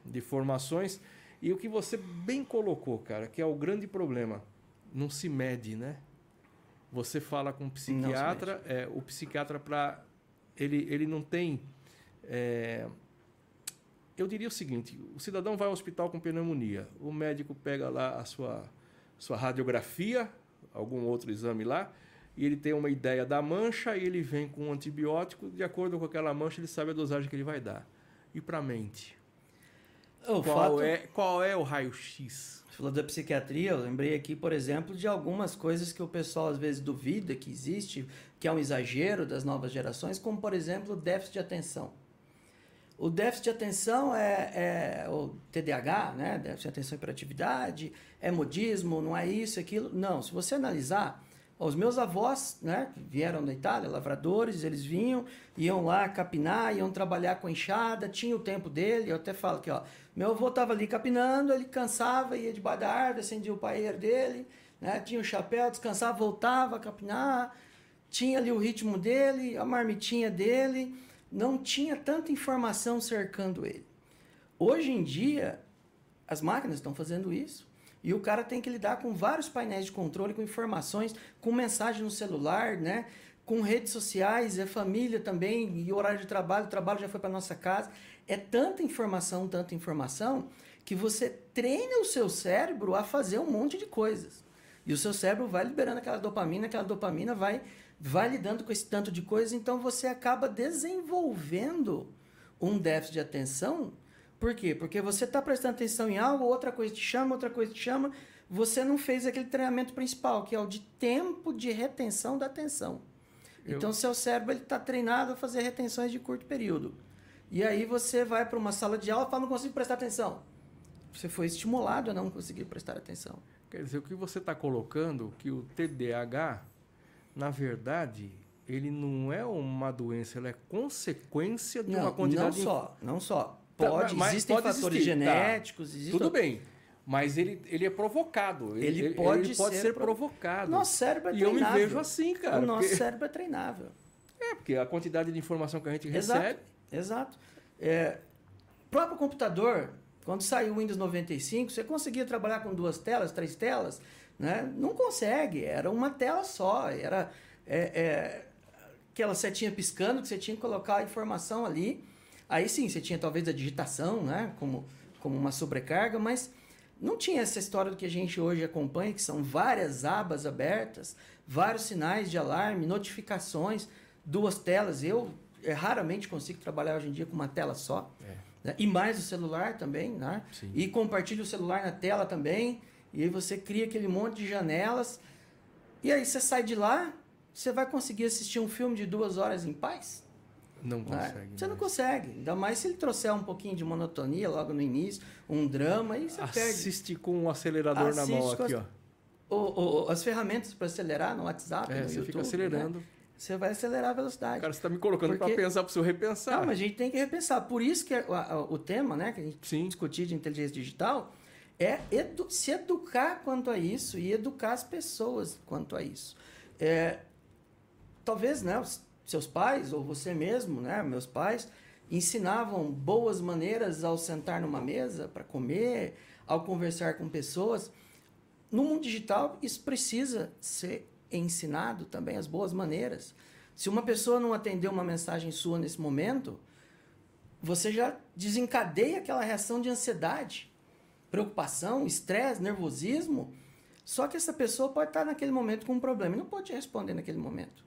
Speaker 1: de formações. E o que você bem colocou, cara, que é o grande problema, não se mede, né? Você fala com um psiquiatra, é, o psiquiatra para ele ele não tem é, eu diria o seguinte: o cidadão vai ao hospital com pneumonia, o médico pega lá a sua, sua radiografia, algum outro exame lá, e ele tem uma ideia da mancha e ele vem com um antibiótico, de acordo com aquela mancha, ele sabe a dosagem que ele vai dar. E para a mente? O qual, fato... é, qual é o raio-x?
Speaker 2: Você falou da psiquiatria, eu lembrei aqui, por exemplo, de algumas coisas que o pessoal às vezes duvida que existe, que é um exagero das novas gerações, como por exemplo o déficit de atenção. O déficit de atenção é, é, o TDAH, né? déficit de atenção e hiperatividade, é modismo, não é isso, aquilo. Não, se você analisar, os meus avós, né, vieram da Itália, lavradores, eles vinham, iam lá capinar, iam trabalhar com enxada, tinha o tempo dele. Eu até falo que, ó, meu avô estava ali capinando, ele cansava, ia debaixo da árvore, acendia o paeiro dele, né, tinha o chapéu, descansava, voltava a capinar, tinha ali o ritmo dele, a marmitinha dele não tinha tanta informação cercando ele. Hoje em dia, as máquinas estão fazendo isso. E o cara tem que lidar com vários painéis de controle, com informações, com mensagem no celular, né? com redes sociais, é família também, e horário de trabalho, o trabalho já foi para nossa casa. É tanta informação, tanta informação, que você treina o seu cérebro a fazer um monte de coisas. E o seu cérebro vai liberando aquela dopamina, aquela dopamina vai vai lidando com esse tanto de coisa, então você acaba desenvolvendo um déficit de atenção. Por quê? Porque você está prestando atenção em algo, outra coisa te chama, outra coisa te chama, você não fez aquele treinamento principal, que é o de tempo de retenção da atenção. Eu... Então, seu cérebro está treinado a fazer retenções de curto período. E aí você vai para uma sala de aula e fala, não consigo prestar atenção. Você foi estimulado a não conseguir prestar atenção.
Speaker 1: Quer dizer, o que você está colocando, que o TDAH na verdade, ele não é uma doença, ela é consequência de
Speaker 2: não,
Speaker 1: uma quantidade...
Speaker 2: Não só, não só. Tá, pode, tá, existem pode fatores existir, genéticos...
Speaker 1: Tá. Tudo bem, mas ele, ele é provocado. Ele, ele pode, ele pode ser, ser provocado.
Speaker 2: Nosso cérebro é treinável.
Speaker 1: E eu me vejo assim, cara.
Speaker 2: O nosso porque... cérebro é treinável.
Speaker 1: É, porque a quantidade de informação que a gente
Speaker 2: exato,
Speaker 1: recebe...
Speaker 2: Exato. É, próprio computador, quando saiu o Windows 95, você conseguia trabalhar com duas telas, três telas... Né? Não consegue, era uma tela só, era é, é, aquela setinha piscando que você tinha que colocar a informação ali. Aí sim, você tinha talvez a digitação, né? como, como uma sobrecarga, mas não tinha essa história do que a gente hoje acompanha, que são várias abas abertas, vários sinais de alarme, notificações, duas telas. Eu é, raramente consigo trabalhar hoje em dia com uma tela só. É. Né? E mais o celular também, né? Sim. E compartilha o celular na tela também. E aí você cria aquele monte de janelas. E aí você sai de lá, você vai conseguir assistir um filme de duas horas em paz?
Speaker 1: Não né? consegue.
Speaker 2: Você não consegue. Ainda mais se ele trouxer um pouquinho de monotonia logo no início, um drama, aí você
Speaker 1: Assiste
Speaker 2: perde.
Speaker 1: Assiste com um acelerador Assiste na mão aqui, as, ó.
Speaker 2: O, o, as ferramentas para acelerar no WhatsApp,
Speaker 1: é,
Speaker 2: no
Speaker 1: você
Speaker 2: YouTube,
Speaker 1: fica acelerando. Né?
Speaker 2: Você vai acelerar a velocidade.
Speaker 1: Cara, você está me colocando para pensar, para o repensar.
Speaker 2: Não, mas a gente tem que repensar. Por isso que o, o tema né, que a gente Sim. discutir de inteligência digital é edu se educar quanto a isso e educar as pessoas quanto a isso. É, talvez, né, seus pais ou você mesmo, né, meus pais, ensinavam boas maneiras ao sentar numa mesa para comer, ao conversar com pessoas. No mundo digital, isso precisa ser ensinado também, as boas maneiras. Se uma pessoa não atendeu uma mensagem sua nesse momento, você já desencadeia aquela reação de ansiedade, preocupação, estresse, nervosismo. Só que essa pessoa pode estar naquele momento com um problema e não pode responder naquele momento.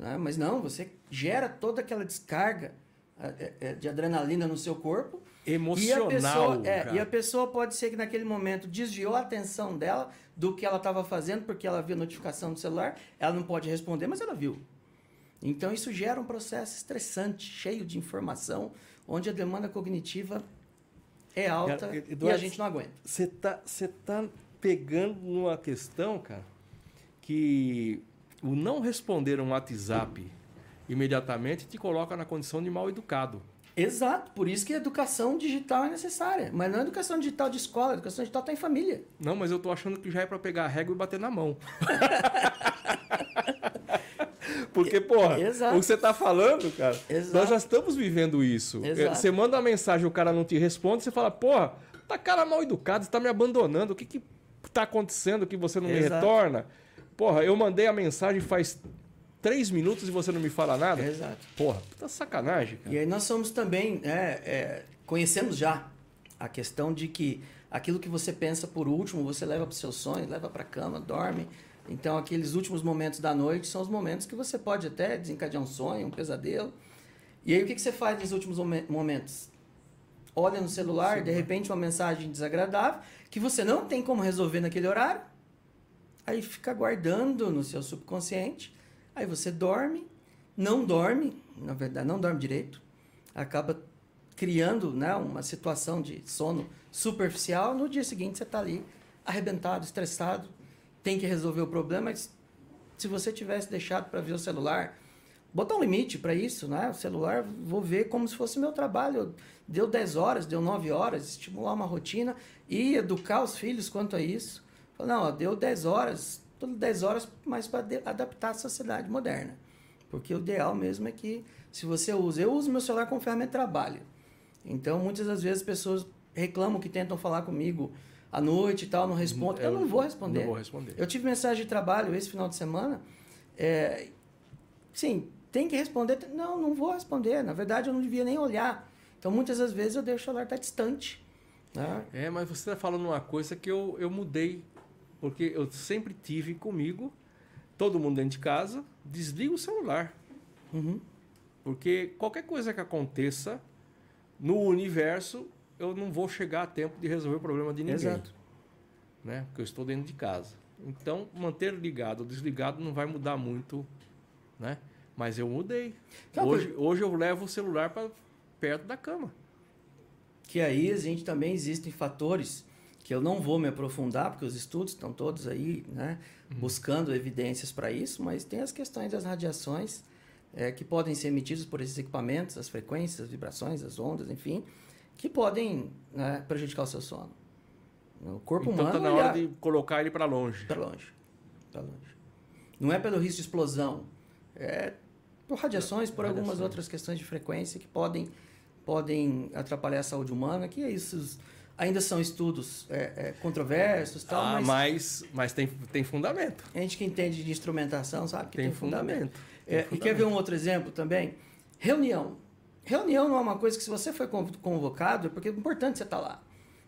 Speaker 2: Né? Mas não, você gera toda aquela descarga é, é, de adrenalina no seu corpo.
Speaker 1: Emocional.
Speaker 2: E a, pessoa, é, e a pessoa pode ser que naquele momento desviou a atenção dela do que ela estava fazendo, porque ela viu a notificação do celular, ela não pode responder, mas ela viu. Então isso gera um processo estressante, cheio de informação, onde a demanda cognitiva é alta cara, Eduardo, e a gente não aguenta.
Speaker 1: Você tá, você tá pegando numa questão, cara, que o não responder um WhatsApp imediatamente te coloca na condição de mal educado.
Speaker 2: Exato, por isso que a educação digital é necessária. Mas não é educação digital de escola, a educação digital está em família.
Speaker 1: Não, mas eu tô achando que já é para pegar a régua e bater na mão. Porque, porra, Exato. o que você tá falando, cara, Exato. nós já estamos vivendo isso. Exato. Você manda uma mensagem o cara não te responde, você fala, porra, tá cara mal educado, você tá me abandonando, o que que tá acontecendo que você não me retorna? Porra, eu mandei a mensagem faz três minutos e você não me fala nada?
Speaker 2: Exato.
Speaker 1: Porra, tá sacanagem, cara.
Speaker 2: E aí nós somos também, é, é, conhecemos já a questão de que aquilo que você pensa por último, você leva para os seus sonhos, leva para a cama, dorme. Então, aqueles últimos momentos da noite são os momentos que você pode até desencadear um sonho, um pesadelo. E aí, o que, que você faz nos últimos momentos? Olha no celular, Sim, de repente, uma mensagem desagradável que você não tem como resolver naquele horário aí fica guardando no seu subconsciente, aí você dorme, não dorme, na verdade não dorme direito, acaba criando né, uma situação de sono superficial, no dia seguinte você está ali arrebentado, estressado, tem que resolver o problema, mas se você tivesse deixado para ver o celular, botar um limite para isso, né? O celular, vou ver como se fosse meu trabalho. Deu 10 horas, deu 9 horas, estimular uma rotina e educar os filhos quanto a isso. Não, ó, deu 10 horas, tudo 10 horas, mas para adaptar à sociedade moderna. Porque o ideal mesmo é que, se você usa, eu uso meu celular como ferramenta de trabalho. Então, muitas das vezes, pessoas reclamam que tentam falar comigo à noite e tal, não respondem. Eu, eu não vou responder.
Speaker 1: Não vou responder.
Speaker 2: Eu tive mensagem de trabalho esse final de semana. É, sim, tem que responder. Não, não vou responder. Na verdade, eu não devia nem olhar. Então, muitas das vezes, eu deixo o celular estar distante. Né?
Speaker 1: É, mas você está falando uma coisa que eu, eu mudei porque eu sempre tive comigo, todo mundo dentro de casa, desliga o celular. Uhum. Porque qualquer coisa que aconteça no universo, eu não vou chegar a tempo de resolver o problema de ninguém. Exato. Né? Porque eu estou dentro de casa. Então, manter ligado ou desligado não vai mudar muito, né? Mas eu mudei. Tá, hoje, hoje eu levo o celular para perto da cama.
Speaker 2: Que aí a gente também existem fatores que eu não vou me aprofundar, porque os estudos estão todos aí, né, uhum. buscando evidências para isso, mas tem as questões das radiações é, que podem ser emitidas por esses equipamentos, as frequências, as vibrações, as ondas, enfim, que podem né, prejudicar o seu sono. O corpo
Speaker 1: então,
Speaker 2: humano.
Speaker 1: Então tá na hora de colocar ele para longe.
Speaker 2: Para longe. Para longe. Não é pelo risco de explosão, é por radiações, por Radiação. algumas outras questões de frequência que podem, podem atrapalhar a saúde humana, que é isso Ainda são estudos é, é, controversos tal,
Speaker 1: ah, mas, mas, mas tem, tem fundamento.
Speaker 2: A gente que entende de instrumentação sabe que tem,
Speaker 1: tem fundamento. fundamento.
Speaker 2: Tem é, fundamento. E quer ver um outro exemplo também? Reunião. Reunião não é uma coisa que se você foi convocado, é porque é importante você estar lá.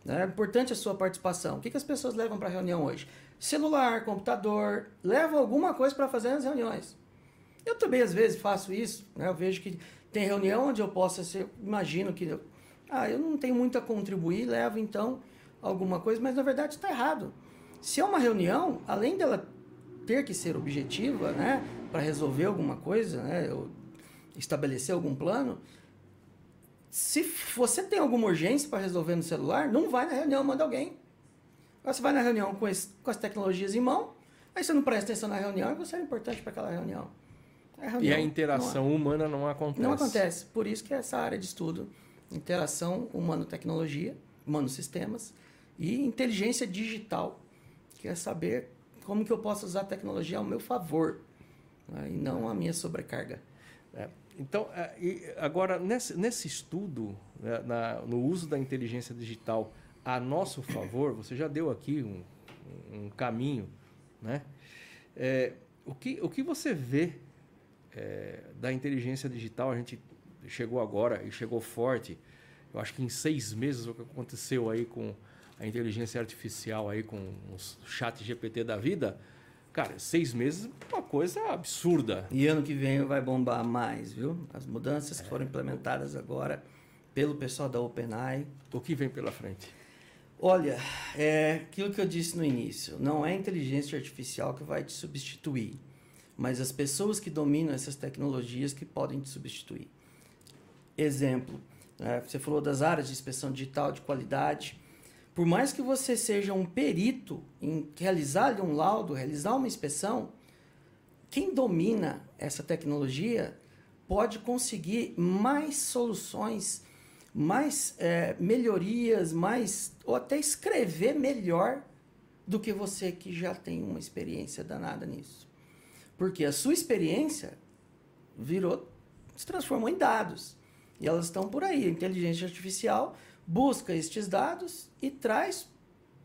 Speaker 2: Né? É importante a sua participação. O que, que as pessoas levam para a reunião hoje? Celular, computador, levam alguma coisa para fazer nas reuniões. Eu também, às vezes, faço isso. Né? Eu vejo que tem reunião onde eu possa ser. Imagino que. Ah, eu não tenho muito a contribuir, levo então alguma coisa, mas na verdade está errado. Se é uma reunião, além dela ter que ser objetiva, né, para resolver alguma coisa, né, ou estabelecer algum plano, se você tem alguma urgência para resolver no celular, não vai na reunião, manda alguém. Você vai na reunião com, esse, com as tecnologias em mão, aí você não presta atenção na reunião e você é importante para aquela reunião.
Speaker 1: É reunião. E a interação não, humana não acontece.
Speaker 2: Não acontece. Por isso que é essa área de estudo, interação humano-tecnologia, humano-sistemas e inteligência digital, que é saber como que eu posso usar a tecnologia ao meu favor né, e não a minha sobrecarga.
Speaker 1: É. Então, é, agora, nesse, nesse estudo, né, na, no uso da inteligência digital a nosso favor, você já deu aqui um, um caminho, né? É, o, que, o que você vê é, da inteligência digital? A gente chegou agora e chegou forte. Eu acho que em seis meses o que aconteceu aí com a inteligência artificial aí com os chat GPT da vida, cara, seis meses é uma coisa absurda.
Speaker 2: E ano que vem vai bombar mais, viu? As mudanças que foram implementadas agora pelo pessoal da OpenAI.
Speaker 1: O que vem pela frente?
Speaker 2: Olha, é aquilo que eu disse no início, não é a inteligência artificial que vai te substituir, mas as pessoas que dominam essas tecnologias que podem te substituir. Exemplo, né? você falou das áreas de inspeção digital de qualidade, por mais que você seja um perito em realizar um laudo, realizar uma inspeção, quem domina essa tecnologia pode conseguir mais soluções, mais é, melhorias, mais ou até escrever melhor do que você que já tem uma experiência danada nisso. Porque a sua experiência virou, se transformou em dados. E elas estão por aí. A inteligência artificial busca estes dados e traz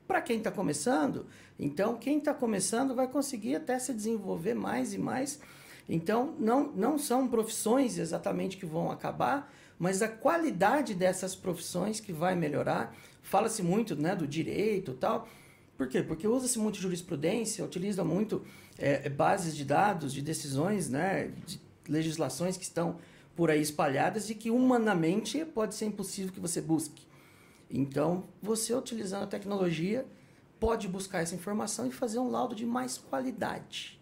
Speaker 2: para quem está começando. Então, quem está começando vai conseguir até se desenvolver mais e mais. Então, não, não são profissões exatamente que vão acabar, mas a qualidade dessas profissões que vai melhorar. Fala-se muito né, do direito e tal. Por quê? Porque usa-se muito jurisprudência, utiliza muito é, bases de dados, de decisões, né, de legislações que estão por aí espalhadas e que humanamente pode ser impossível que você busque. Então, você utilizando a tecnologia pode buscar essa informação e fazer um laudo de mais qualidade.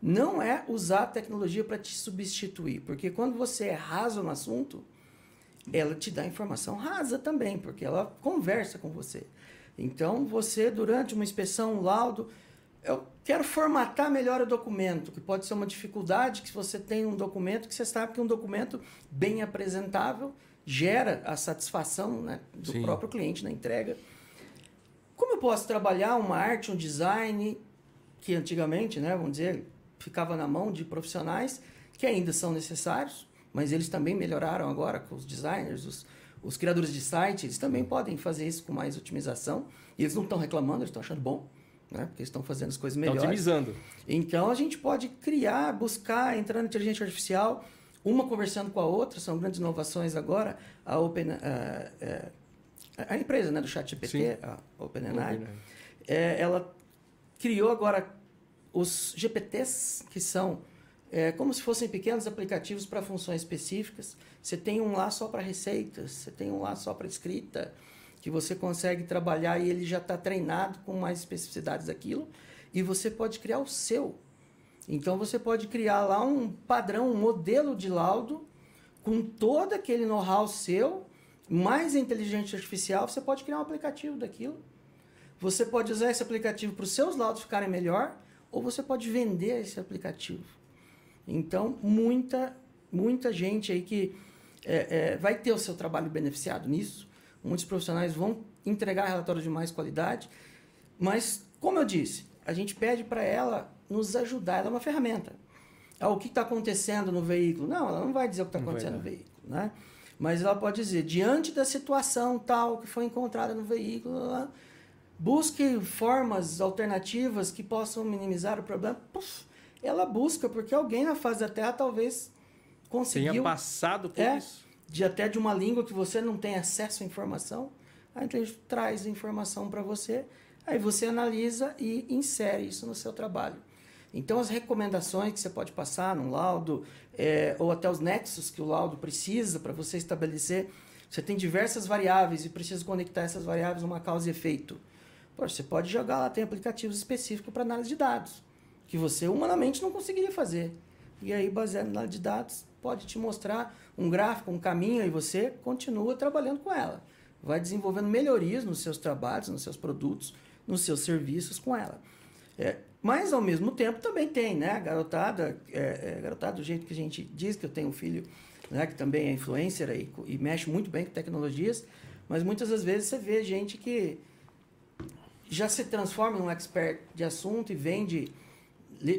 Speaker 2: Não é usar a tecnologia para te substituir, porque quando você é raso no assunto, ela te dá informação rasa também, porque ela conversa com você. Então, você, durante uma inspeção, um laudo, eu quero formatar melhor o documento, que pode ser uma dificuldade que você tem um documento que você sabe que é um documento bem apresentável gera a satisfação né, do Sim. próprio cliente na entrega. Como eu posso trabalhar uma arte, um design que antigamente, né, vamos dizer, ficava na mão de profissionais que ainda são necessários, mas eles também melhoraram agora com os designers, os, os criadores de site, eles também podem fazer isso com mais otimização. E eles não estão reclamando, eles estão achando bom, né? Porque estão fazendo as coisas melhores. Estão
Speaker 1: otimizando.
Speaker 2: Então a gente pode criar, buscar, entrar na inteligência artificial uma conversando com a outra, são grandes inovações agora. A Open, uh, a empresa né, do ChatGPT, a OpenAI, Open é, ela criou agora os GPTs, que são é, como se fossem pequenos aplicativos para funções específicas. Você tem um lá só para receitas, você tem um lá só para escrita, que você consegue trabalhar e ele já está treinado com mais especificidades daquilo. E você pode criar o seu então você pode criar lá um padrão, um modelo de laudo com todo aquele know-how seu, mais inteligência artificial, você pode criar um aplicativo daquilo. Você pode usar esse aplicativo para os seus laudos ficarem melhor, ou você pode vender esse aplicativo. Então, muita, muita gente aí que é, é, vai ter o seu trabalho beneficiado nisso. Muitos profissionais vão entregar relatórios de mais qualidade. Mas, como eu disse, a gente pede para ela nos ajudar. Ela é uma ferramenta. Ah, o que está acontecendo no veículo? Não, ela não vai dizer o que está acontecendo no veículo, né? Mas ela pode dizer, diante da situação tal que foi encontrada no veículo, ela busque formas alternativas que possam minimizar o problema. Ela busca, porque alguém na fase da Terra talvez conseguiu...
Speaker 1: Tenha passado por
Speaker 2: é,
Speaker 1: isso.
Speaker 2: De até de uma língua que você não tem acesso à informação. a inteligência traz informação para você, aí você analisa e insere isso no seu trabalho. Então, as recomendações que você pode passar num laudo, é, ou até os nexos que o laudo precisa para você estabelecer, você tem diversas variáveis e precisa conectar essas variáveis numa causa e efeito. Pô, você pode jogar lá, tem aplicativos específicos para análise de dados, que você humanamente não conseguiria fazer. E aí, baseado na análise de dados, pode te mostrar um gráfico, um caminho, e você continua trabalhando com ela vai desenvolvendo melhorias nos seus trabalhos, nos seus produtos, nos seus serviços com ela. É, mas, ao mesmo tempo, também tem, né? Garotada, é, é, garotada do jeito que a gente diz que eu tenho um filho né, que também é influencer e, e mexe muito bem com tecnologias, mas muitas das vezes você vê gente que já se transforma num expert de assunto e vende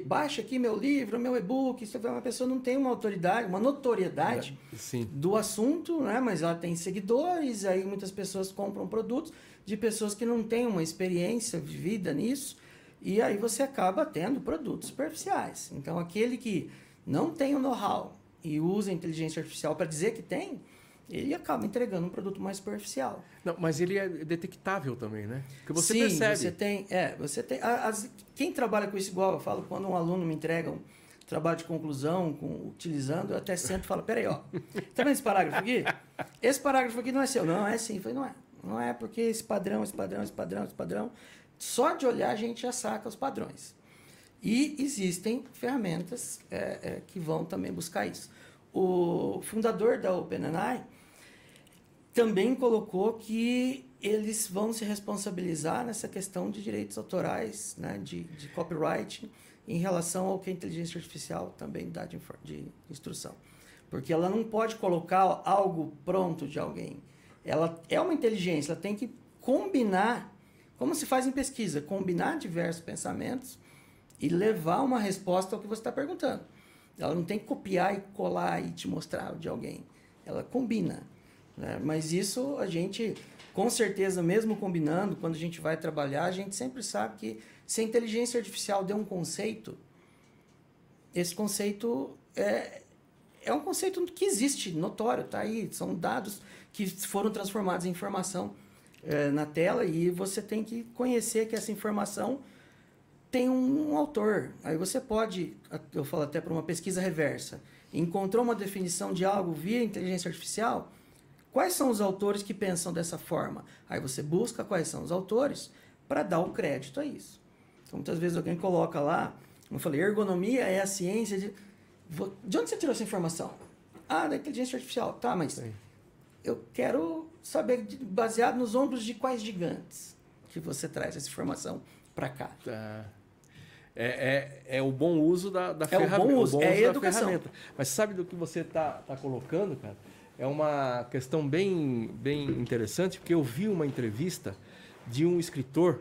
Speaker 2: baixa aqui meu livro, meu e-book. Isso uma pessoa não tem uma autoridade, uma notoriedade
Speaker 1: é,
Speaker 2: do assunto, né? mas ela tem seguidores, aí muitas pessoas compram produtos de pessoas que não têm uma experiência vivida nisso, e aí você acaba tendo produtos superficiais. Então, aquele que não tem o know-how e usa a inteligência artificial para dizer que tem, ele acaba entregando um produto mais superficial.
Speaker 1: Não, mas ele é detectável também, né?
Speaker 2: Porque você Sim, percebe. você tem, é, você tem, as, quem trabalha com isso igual, eu falo, quando um aluno me entrega um trabalho de conclusão, com, utilizando, eu até sento e falo, peraí, ó, tá vendo esse parágrafo aqui? Esse parágrafo aqui não é seu. Não, é sim. Eu falei, não é. Não é porque esse padrão, esse padrão, esse padrão, esse padrão, só de olhar a gente já saca os padrões. E existem ferramentas é, é, que vão também buscar isso. O fundador da OpenAI, também colocou que eles vão se responsabilizar nessa questão de direitos autorais, né, de, de copyright, em relação ao que a inteligência artificial também dá de, de instrução. Porque ela não pode colocar algo pronto de alguém. Ela é uma inteligência, ela tem que combinar, como se faz em pesquisa, combinar diversos pensamentos e levar uma resposta ao que você está perguntando. Ela não tem que copiar e colar e te mostrar de alguém. Ela combina. Né? Mas isso a gente, com certeza, mesmo combinando, quando a gente vai trabalhar, a gente sempre sabe que se a inteligência artificial deu um conceito, esse conceito é, é um conceito que existe, notório, tá aí, são dados que foram transformados em informação é, na tela e você tem que conhecer que essa informação tem um, um autor. Aí você pode, eu falo até para uma pesquisa reversa, encontrou uma definição de algo via inteligência artificial, Quais são os autores que pensam dessa forma? Aí você busca quais são os autores para dar o crédito a isso. Então, muitas vezes alguém coloca lá, como eu falei, ergonomia é a ciência de. De onde você tirou essa informação? Ah, da inteligência artificial. Tá, mas Sim. eu quero saber, baseado nos ombros de quais gigantes que você traz essa informação para cá.
Speaker 1: Tá. É, é, é, o bom uso da, da
Speaker 2: é ferramenta. O bom uso, o bom é uso a educação. Ferramenta.
Speaker 1: Mas sabe do que você está tá colocando, cara? É uma questão bem, bem interessante, porque eu vi uma entrevista de um escritor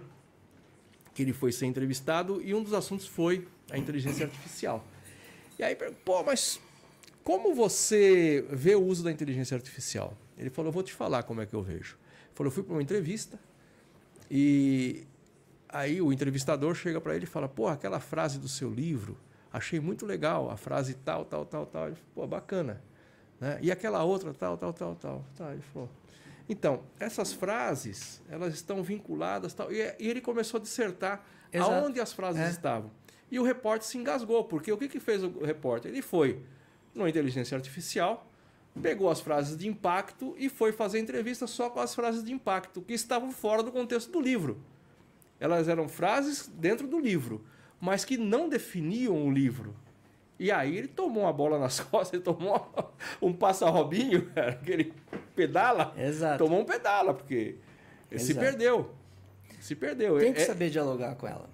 Speaker 1: que ele foi ser entrevistado e um dos assuntos foi a inteligência artificial. E aí, pô, mas como você vê o uso da inteligência artificial? Ele falou, vou te falar como é que eu vejo. Ele falou, fui para uma entrevista e aí o entrevistador chega para ele e fala, pô, aquela frase do seu livro, achei muito legal, a frase tal, tal, tal, tal. Ele falou, pô, bacana. Né? E aquela outra, tal, tal, tal, tal. Tá, ele falou. Então, essas frases, elas estão vinculadas. Tal, e, e ele começou a dissertar Exato. aonde as frases é. estavam. E o repórter se engasgou, porque o que, que fez o repórter? Ele foi numa inteligência artificial, pegou as frases de impacto e foi fazer entrevista só com as frases de impacto, que estavam fora do contexto do livro. Elas eram frases dentro do livro, mas que não definiam o livro. E aí ele tomou uma bola nas costas, ele tomou um passa-robinho, que ele pedala.
Speaker 2: Exato.
Speaker 1: Tomou um pedala, porque ele se perdeu. Se perdeu.
Speaker 2: Tem que é, saber dialogar com ela.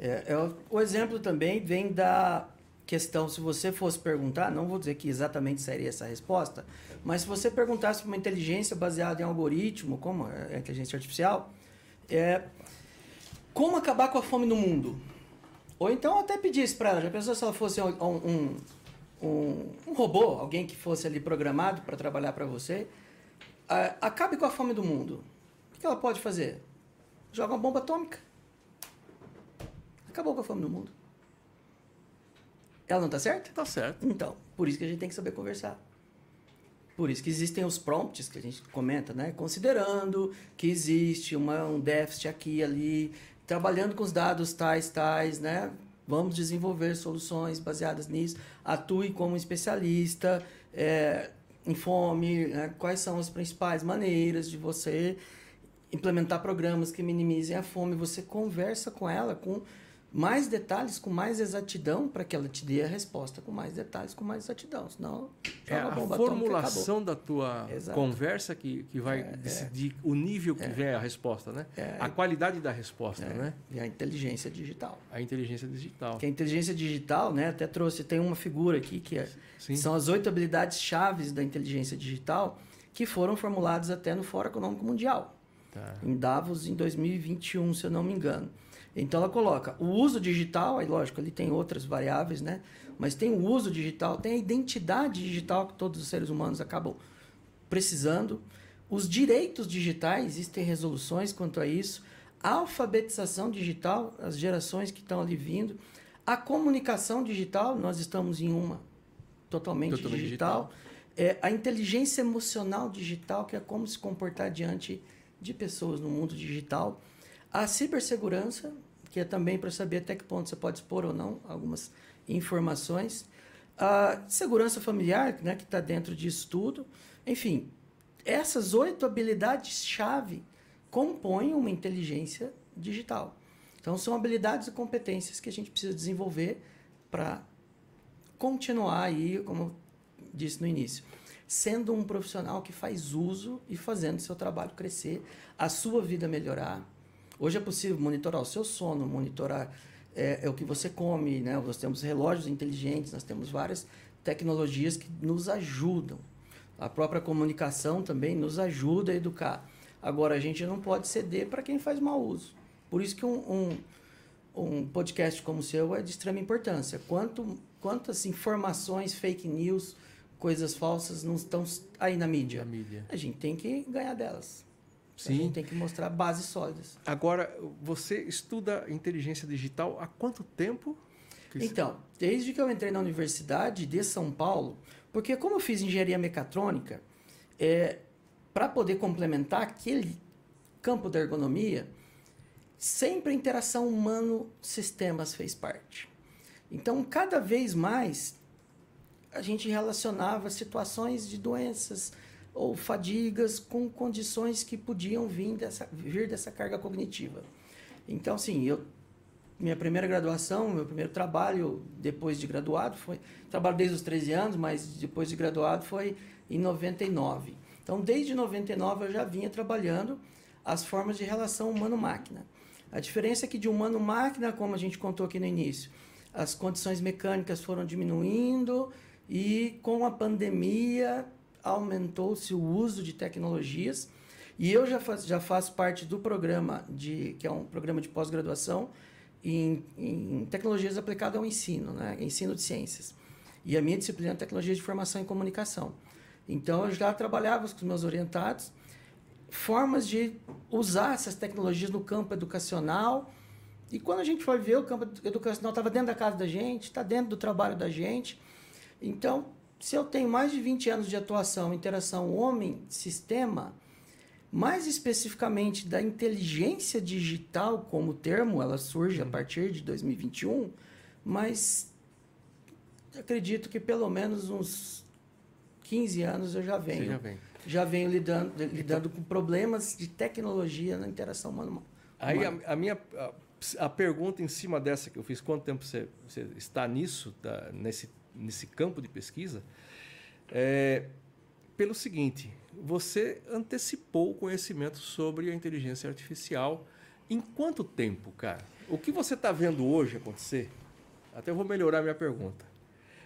Speaker 2: É, é, o exemplo também vem da questão, se você fosse perguntar, não vou dizer que exatamente seria essa resposta, mas se você perguntasse para uma inteligência baseada em algoritmo, como a inteligência artificial, é, como acabar com a fome no mundo? Ou então até pedisse para ela, já pensou se ela fosse um, um, um, um robô, alguém que fosse ali programado para trabalhar para você, uh, acabe com a fome do mundo. O que ela pode fazer? Joga uma bomba atômica. Acabou com a fome do mundo. Ela não está certa?
Speaker 1: Está certo.
Speaker 2: Então, por isso que a gente tem que saber conversar. Por isso que existem os prompts que a gente comenta, né? Considerando que existe uma, um déficit aqui e ali, trabalhando com os dados tais, tais, né? Vamos desenvolver soluções baseadas nisso. Atue como especialista, é, informe né? quais são as principais maneiras de você implementar programas que minimizem a fome. Você conversa com ela com mais detalhes, com mais exatidão, para que ela te dê a resposta com mais detalhes, com mais exatidão. Senão,
Speaker 1: é a formulação da tua Exato. conversa que, que vai é, é. decidir é, o nível que é, vem a resposta, né? É, a qualidade da resposta,
Speaker 2: é,
Speaker 1: né?
Speaker 2: E a inteligência digital.
Speaker 1: A inteligência digital.
Speaker 2: Que a inteligência digital, né? Até trouxe, tem uma figura aqui que é, são as oito habilidades chaves da inteligência digital que foram formuladas até no Fórum Econômico Mundial. Tá. Em Davos, em 2021, se eu não me engano. Então ela coloca o uso digital, aí lógico, ali tem outras variáveis, né? Mas tem o uso digital, tem a identidade digital que todos os seres humanos acabam precisando. Os direitos digitais, existem resoluções quanto a isso. A alfabetização digital, as gerações que estão ali vindo. A comunicação digital, nós estamos em uma totalmente, totalmente digital. digital. É, a inteligência emocional digital, que é como se comportar diante de pessoas no mundo digital. A cibersegurança, que é também para saber até que ponto você pode expor ou não algumas informações. A segurança familiar, né, que está dentro disso tudo. Enfim, essas oito habilidades-chave compõem uma inteligência digital. Então, são habilidades e competências que a gente precisa desenvolver para continuar aí, como disse no início, sendo um profissional que faz uso e fazendo seu trabalho crescer, a sua vida melhorar, Hoje é possível monitorar o seu sono, monitorar é, é, o que você come, né? Nós temos relógios inteligentes, nós temos várias tecnologias que nos ajudam. A própria comunicação também nos ajuda a educar. Agora, a gente não pode ceder para quem faz mau uso. Por isso que um, um, um, podcast como o seu é de extrema importância. Quanto, quantas informações, fake news, coisas falsas não estão aí na mídia?
Speaker 1: Na mídia.
Speaker 2: A gente tem que ganhar delas.
Speaker 1: Sim.
Speaker 2: A gente tem que mostrar bases sólidas.
Speaker 1: Agora, você estuda inteligência digital há quanto tempo?
Speaker 2: Então, desde que eu entrei na Universidade de São Paulo, porque como eu fiz engenharia mecatrônica, é, para poder complementar aquele campo da ergonomia, sempre a interação humano-sistemas fez parte. Então, cada vez mais, a gente relacionava situações de doenças, ou fadigas com condições que podiam vir dessa, vir dessa carga cognitiva. Então, assim, eu minha primeira graduação, meu primeiro trabalho depois de graduado foi trabalho desde os 13 anos, mas depois de graduado foi em 99. Então, desde 99 eu já vinha trabalhando as formas de relação humano-máquina. A diferença é que de humano-máquina, como a gente contou aqui no início, as condições mecânicas foram diminuindo e com a pandemia aumentou-se o uso de tecnologias. E eu já, faz, já faço parte do programa, de, que é um programa de pós-graduação em, em, tecnologias aplicadas ao ensino, né? ensino de ciências. E a minha disciplina é tecnologia de informação e comunicação. Então, eu já trabalhava com os meus orientados formas de usar essas tecnologias no campo educacional. E quando a gente foi ver, o campo educacional estava dentro da casa da gente, está dentro do trabalho da gente. Então, se eu tenho mais de 20 anos de atuação, interação homem-sistema, mais especificamente da inteligência digital como termo, ela surge a partir de 2021, mas acredito que pelo menos uns 15 anos eu já venho.
Speaker 1: já,
Speaker 2: já venho lidando, lidando com problemas de tecnologia na interação humana.
Speaker 1: Aí a, a minha a, a, pergunta em cima dessa que eu fiz, quanto tempo você, você está nisso, tá, nesse nesse campo de pesquisa, é pelo seguinte: você antecipou o conhecimento sobre a inteligência artificial. Em quanto tempo, cara? O que você está vendo hoje acontecer? Até vou melhorar minha pergunta.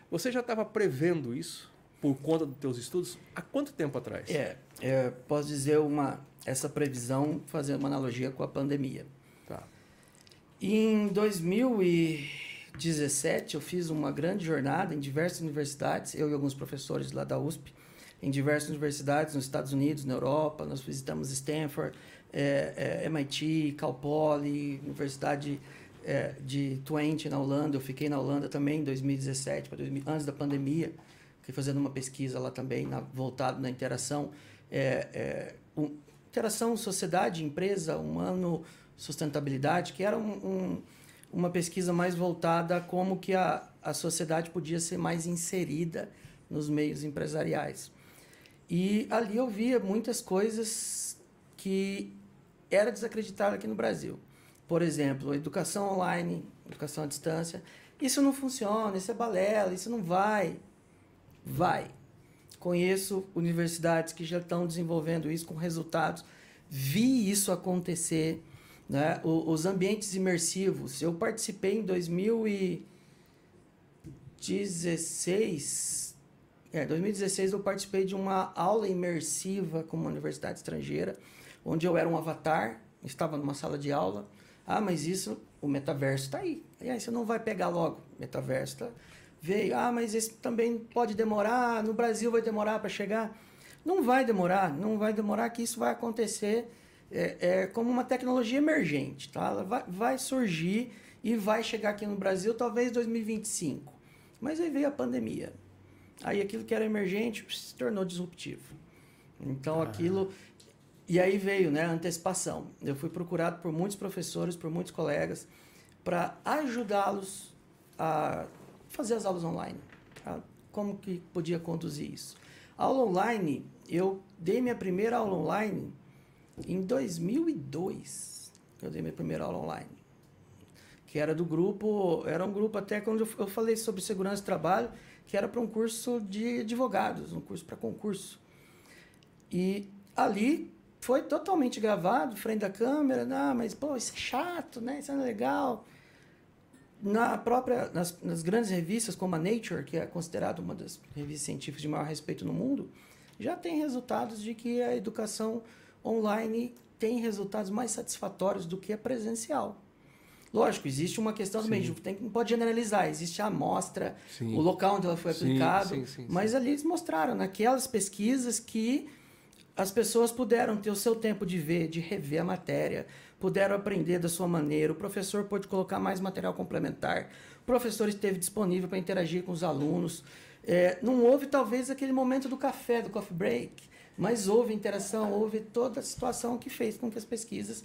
Speaker 1: Você já estava prevendo isso por conta dos teus estudos há quanto tempo atrás?
Speaker 2: É, é, posso dizer uma essa previsão fazendo uma analogia com a pandemia.
Speaker 1: Tá.
Speaker 2: Em 2000 e 17, eu fiz uma grande jornada em diversas universidades, eu e alguns professores lá da USP, em diversas universidades nos Estados Unidos, na Europa. Nós visitamos Stanford, é, é, MIT, Cal Poly, Universidade é, de Twente, na Holanda. Eu fiquei na Holanda também em 2017, 2000, antes da pandemia, fiquei fazendo uma pesquisa lá também, na, voltado na interação, é, é, um, interação sociedade, empresa, humano, sustentabilidade, que era um, um, uma pesquisa mais voltada a como que a, a sociedade podia ser mais inserida nos meios empresariais. E ali eu via muitas coisas que era desacreditado aqui no Brasil. Por exemplo, educação online, educação à distância. Isso não funciona, isso é balela, isso não vai. Vai. Conheço universidades que já estão desenvolvendo isso com resultados. Vi isso acontecer. Né? os ambientes imersivos. Eu participei em 2016. É, 2016 eu participei de uma aula imersiva com uma universidade estrangeira onde eu era um avatar, estava numa sala de aula. Ah, mas isso, o metaverso está aí. E aí você não vai pegar logo. Metaverso tá, veio. Ah, mas esse também pode demorar. No Brasil vai demorar para chegar. Não vai demorar, não vai demorar que isso vai acontecer é, é como uma tecnologia emergente, tá? Ela vai, vai surgir e vai chegar aqui no Brasil talvez 2025. Mas aí veio a pandemia. Aí aquilo que era emergente se tornou disruptivo. Então ah. aquilo e aí veio né, a antecipação. Eu fui procurado por muitos professores, por muitos colegas, para ajudá-los a fazer as aulas online. Tá? Como que podia conduzir isso? A aula online, eu dei minha primeira aula online em 2002. Eu dei minha primeira aula online. Que era do grupo, era um grupo até quando eu falei sobre segurança de trabalho, que era para um curso de advogados, um curso para concurso. E ali foi totalmente gravado, frente da câmera, não, mas pô, isso é chato, né? Isso não é legal. Na própria, nas, nas grandes revistas como a Nature, que é considerada uma das revistas científicas de maior respeito no mundo, já tem resultados de que a educação online tem resultados mais satisfatórios do que a presencial. Lógico, existe uma questão também, tem, não pode generalizar, existe a amostra, sim. o local onde ela foi aplicada, mas ali eles mostraram naquelas pesquisas que as pessoas puderam ter o seu tempo de ver, de rever a matéria, puderam aprender da sua maneira, o professor pôde colocar mais material complementar, o professor esteve disponível para interagir com os alunos. É, não houve talvez aquele momento do café, do coffee break, mas houve interação, houve toda a situação que fez com que as pesquisas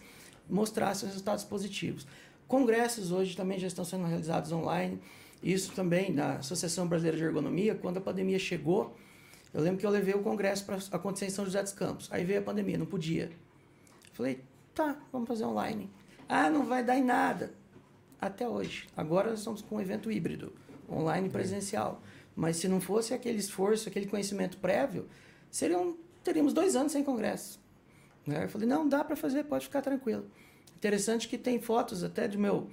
Speaker 2: mostrassem resultados positivos. Congressos hoje também já estão sendo realizados online, isso também na Associação Brasileira de Ergonomia, quando a pandemia chegou, eu lembro que eu levei o congresso para acontecer em São José dos Campos. Aí veio a pandemia, não podia. Falei, tá, vamos fazer online. Ah, não vai dar em nada. Até hoje. Agora nós estamos com um evento híbrido, online e presencial. Mas se não fosse aquele esforço, aquele conhecimento prévio, seriam, teríamos dois anos sem congresso. Né? Eu falei, não, dá para fazer, pode ficar tranquilo. Interessante que tem fotos até de meu,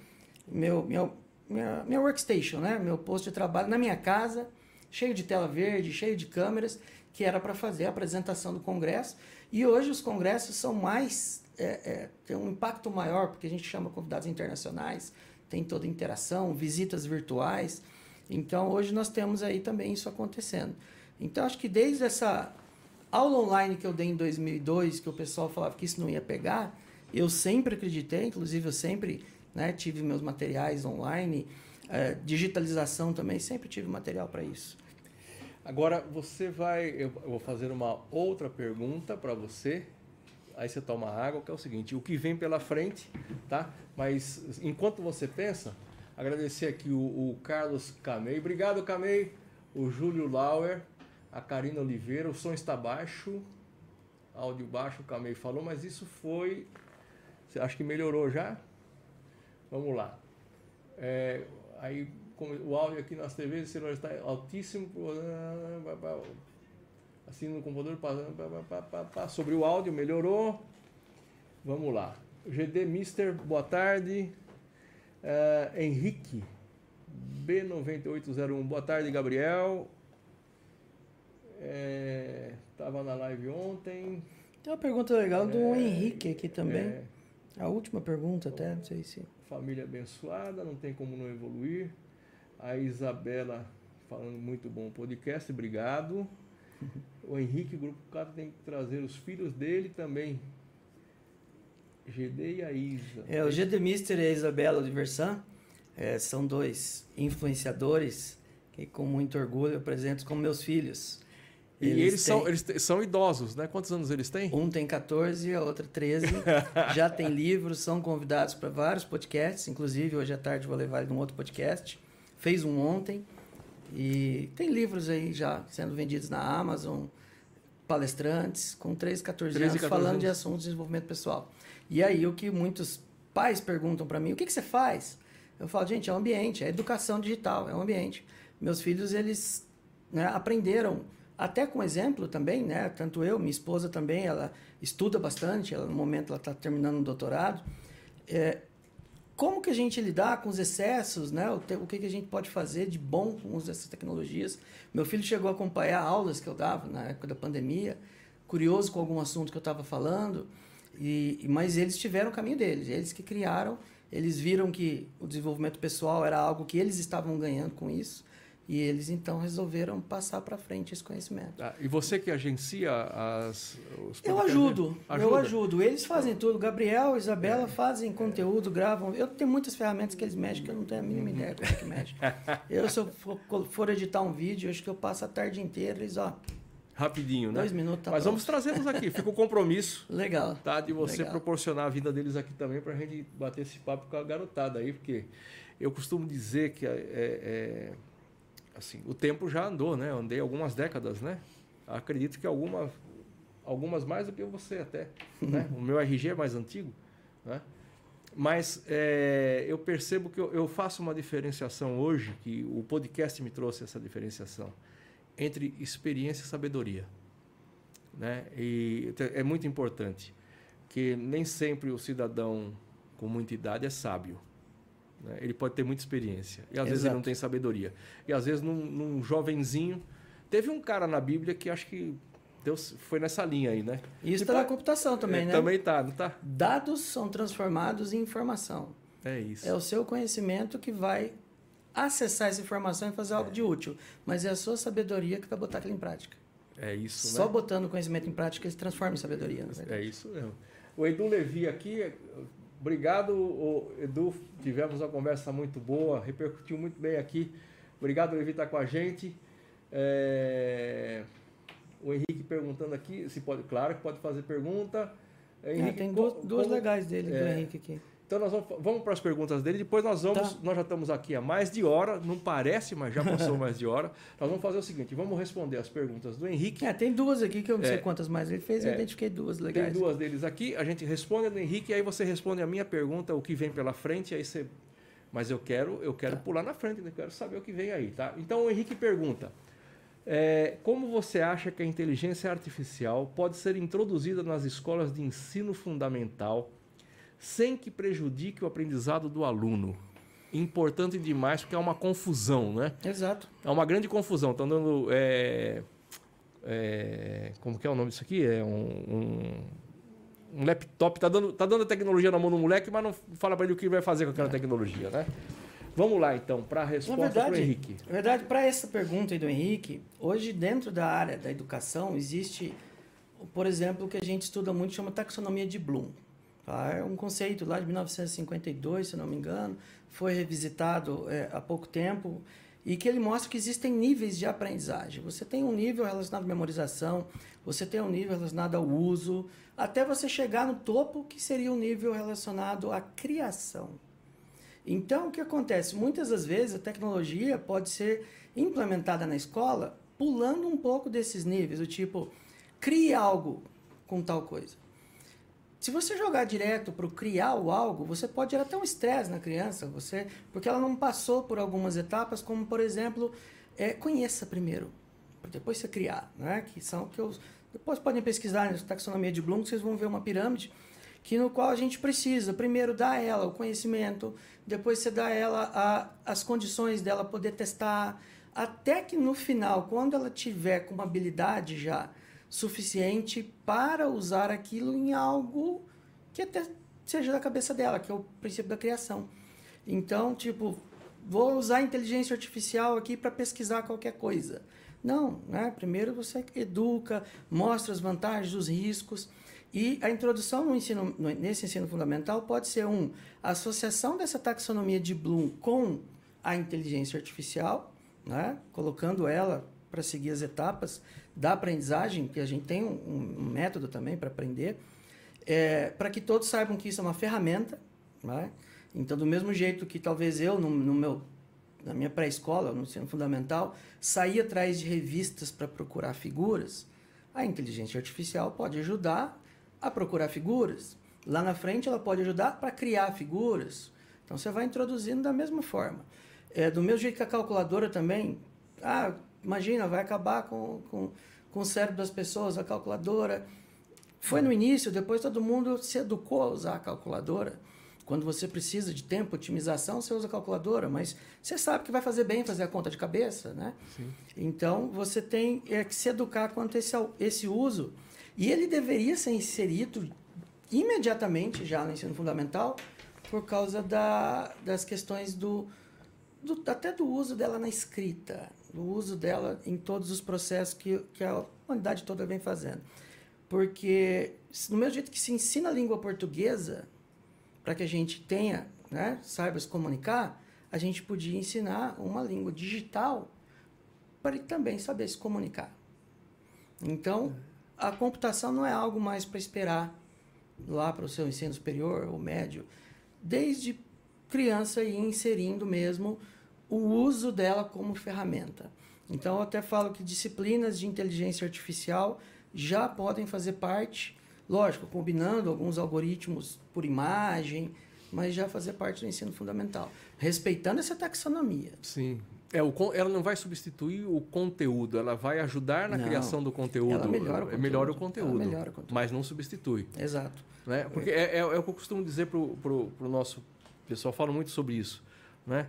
Speaker 2: meu, meu minha, minha workstation, né? meu posto de trabalho na minha casa cheio de tela verde, cheio de câmeras, que era para fazer a apresentação do congresso. E hoje os congressos são mais. É, é, tem um impacto maior, porque a gente chama convidados internacionais, tem toda interação, visitas virtuais. Então hoje nós temos aí também isso acontecendo. Então acho que desde essa aula online que eu dei em 2002, que o pessoal falava que isso não ia pegar, eu sempre acreditei, inclusive eu sempre né, tive meus materiais online é, digitalização também, sempre tive material para isso.
Speaker 1: Agora você vai, eu vou fazer uma outra pergunta para você. Aí você toma água, que é o seguinte: o que vem pela frente, tá? Mas enquanto você pensa, agradecer aqui o, o Carlos Camei, obrigado Camei, o Júlio Lauer, a Karina Oliveira, o som está baixo, áudio baixo, o Camei falou, mas isso foi, acha que melhorou já? Vamos lá. É, aí o áudio aqui nas TVs e celular está altíssimo, assim no computador, sobre o áudio, melhorou. Vamos lá. GD Mister, boa tarde. Uh, Henrique, B9801, boa tarde, Gabriel. Estava é, na live ontem.
Speaker 2: Tem uma pergunta legal do é, Henrique aqui também. É, a última pergunta, até, não sei se
Speaker 1: família abençoada, não tem como não evoluir. A Isabela falando muito bom podcast, obrigado. O Henrique, Grupo Cato, tem que trazer os filhos dele também. GD e a Isa.
Speaker 2: É, o GD Mister e a Isabela de Versan é, são dois influenciadores e com muito orgulho eu apresento como meus filhos.
Speaker 1: E eles, eles têm... são, eles são idosos, né? Quantos anos eles têm?
Speaker 2: Um tem 14, a outra 13. Já tem livros, são convidados para vários podcasts. Inclusive, hoje à tarde vou levar ele num outro podcast. Fez um ontem. E tem livros aí já sendo vendidos na Amazon, palestrantes, com 13, 14 13, anos, 14 falando anos. de assuntos de desenvolvimento pessoal. E aí, o que muitos pais perguntam para mim, o que, que você faz? Eu falo, gente, é um ambiente, é educação digital, é um ambiente. Meus filhos, eles né, aprenderam até com exemplo também, né? Tanto eu, minha esposa também, ela estuda bastante, ela, no momento ela está terminando um doutorado. É, como que a gente lidar com os excessos, né? O, que, que a gente pode fazer de bom com os dessas tecnologias? Meu filho chegou a acompanhar aulas que eu dava na época da pandemia, curioso com algum assunto que eu estava falando, e, mas eles tiveram o caminho deles, eles que criaram, eles viram que o desenvolvimento pessoal era algo que eles estavam ganhando com isso, e eles então resolveram passar para frente esse conhecimento.
Speaker 1: Ah, e você que agencia as
Speaker 2: os Eu ajudo, Ajuda. eu ajudo. Eles fazem tudo. Gabriel, Isabela é. fazem conteúdo, gravam. Eu tenho muitas ferramentas que eles mexem que eu não tenho a mínima ideia como é que mexe. eu se eu for, for, editar um vídeo, acho que eu passo a tarde inteira, eles ó
Speaker 1: rapidinho, né?
Speaker 2: Dois minutos. Tá
Speaker 1: Mas
Speaker 2: pronto.
Speaker 1: vamos trazê-los aqui. Fica o compromisso.
Speaker 2: Legal.
Speaker 1: Tá? De você
Speaker 2: Legal.
Speaker 1: proporcionar a vida deles aqui também para a gente bater esse papo com a garotada aí, porque eu costumo dizer que é, é assim, o tempo já andou, né? Eu andei algumas décadas, né? Acredito que algumas, algumas mais do que você até, né? O meu RG é mais antigo, né? Mas é, eu percebo que eu, eu, faço uma diferenciação hoje, que o podcast me trouxe essa diferenciação, entre experiência e sabedoria. Né? E é muito importante que nem sempre o cidadão com muita idade é sábio. Né? Ele pode ter muita experiência. E às Exato. vezes ele não tem sabedoria. E às vezes, num, num jovenzinho. Teve um cara na Bíblia que acho que Deus foi nessa linha aí, né?
Speaker 2: Isso está na computação também,
Speaker 1: é,
Speaker 2: né?
Speaker 1: Também está, não está?
Speaker 2: Dados são transformados em informação.
Speaker 1: É isso.
Speaker 2: É o seu conhecimento que vai acessar essa informação e fazer algo é. de útil. Mas é a sua sabedoria que vai botar aquilo em prática.
Speaker 1: É isso,
Speaker 2: Só né? botando o conhecimento em prática ele se transforma em sabedoria.
Speaker 1: É isso mesmo. O Edu Levi aqui Obrigado, Edu. Tivemos uma conversa muito boa, repercutiu muito bem aqui. Obrigado, Levi, estar com a gente. É... O Henrique perguntando aqui, se pode, claro que pode fazer pergunta.
Speaker 2: É, Henrique, é, tem duas, duas legais dele, é, do Henrique aqui.
Speaker 1: Então nós vamos, vamos para as perguntas dele, depois nós vamos, tá. nós já estamos aqui há mais de hora, não parece, mas já passou mais de hora. Nós vamos fazer o seguinte, vamos responder as perguntas do Henrique.
Speaker 2: É, tem duas aqui que eu não é, sei quantas mais ele fez, eu é, identifiquei duas legais.
Speaker 1: Tem duas deles aqui, a gente responde a do Henrique, e aí você responde a minha pergunta, o que vem pela frente, aí você... Mas eu quero, eu quero tá. pular na frente, eu quero saber o que vem aí, tá? Então o Henrique pergunta, é, como você acha que a inteligência artificial pode ser introduzida nas escolas de ensino fundamental sem que prejudique o aprendizado do aluno. Importante demais, porque é uma confusão, né?
Speaker 2: Exato.
Speaker 1: É uma grande confusão. Estão dando. É, é, como que é o nome disso aqui? É um, um, um laptop. Está dando, tá dando tecnologia na mão do moleque, mas não fala para ele o que vai fazer com aquela é. tecnologia, né? Vamos lá, então, para a resposta do Henrique.
Speaker 2: Na verdade, para essa pergunta aí do Henrique, hoje, dentro da área da educação, existe, por exemplo, o que a gente estuda muito, chama taxonomia de Bloom. É um conceito lá de 1952, se não me engano, foi revisitado é, há pouco tempo e que ele mostra que existem níveis de aprendizagem. Você tem um nível relacionado à memorização, você tem um nível relacionado ao uso, até você chegar no topo, que seria um nível relacionado à criação. Então, o que acontece? Muitas das vezes a tecnologia pode ser implementada na escola pulando um pouco desses níveis, do tipo, crie algo com tal coisa. Se você jogar direto para criar o algo, você pode gerar até um estresse na criança, você, porque ela não passou por algumas etapas, como por exemplo, é, conheça primeiro, depois você criar, né? Que são que os depois podem pesquisar na taxonomia de Bloom, vocês vão ver uma pirâmide que no qual a gente precisa primeiro dar a ela o conhecimento, depois você dá a ela a, as condições dela poder testar, até que no final, quando ela tiver com uma habilidade já suficiente para usar aquilo em algo que até seja da cabeça dela, que é o princípio da criação. Então, tipo, vou usar a inteligência artificial aqui para pesquisar qualquer coisa. Não, né? Primeiro você educa, mostra as vantagens, os riscos. E a introdução no ensino, nesse ensino fundamental pode ser um a associação dessa taxonomia de Bloom com a inteligência artificial, né? colocando ela para seguir as etapas da aprendizagem, que a gente tem um, um método também para aprender, é, para que todos saibam que isso é uma ferramenta. Né? Então, do mesmo jeito que talvez eu, no, no meu, na minha pré-escola, no ensino fundamental, saía atrás de revistas para procurar figuras, a inteligência artificial pode ajudar a procurar figuras. Lá na frente, ela pode ajudar para criar figuras. Então, você vai introduzindo da mesma forma. É, do mesmo jeito que a calculadora também. Ah, imagina, vai acabar com, com, com o cérebro das pessoas, a calculadora. Foi no início, depois todo mundo se educou a usar a calculadora. Quando você precisa de tempo, otimização, você usa a calculadora, mas você sabe que vai fazer bem fazer a conta de cabeça, né? Sim. Então, você tem é, que se educar quanto a esse, esse uso. E ele deveria ser inserido imediatamente já no ensino fundamental por causa da, das questões do, do, até do uso dela na escrita, do uso dela em todos os processos que, que a humanidade toda vem fazendo. Porque, do mesmo jeito que se ensina a língua portuguesa, para que a gente tenha, né, saiba se comunicar, a gente podia ensinar uma língua digital para ele também saber se comunicar. Então, a computação não é algo mais para esperar lá para o seu ensino superior ou médio. Desde criança e inserindo mesmo o uso dela como ferramenta. Então, eu até falo que disciplinas de inteligência artificial já podem fazer parte Lógico, combinando alguns algoritmos por imagem, mas já fazer parte do ensino fundamental, respeitando essa taxonomia.
Speaker 1: Sim. É, o, ela não vai substituir o conteúdo, ela vai ajudar na não, criação do conteúdo. Ela
Speaker 2: melhora o conteúdo. Melhora o conteúdo,
Speaker 1: melhora o conteúdo. Mas não substitui.
Speaker 2: Exato.
Speaker 1: Né? Porque é, é, é o que eu costumo dizer para o nosso pessoal, falo muito sobre isso. Né?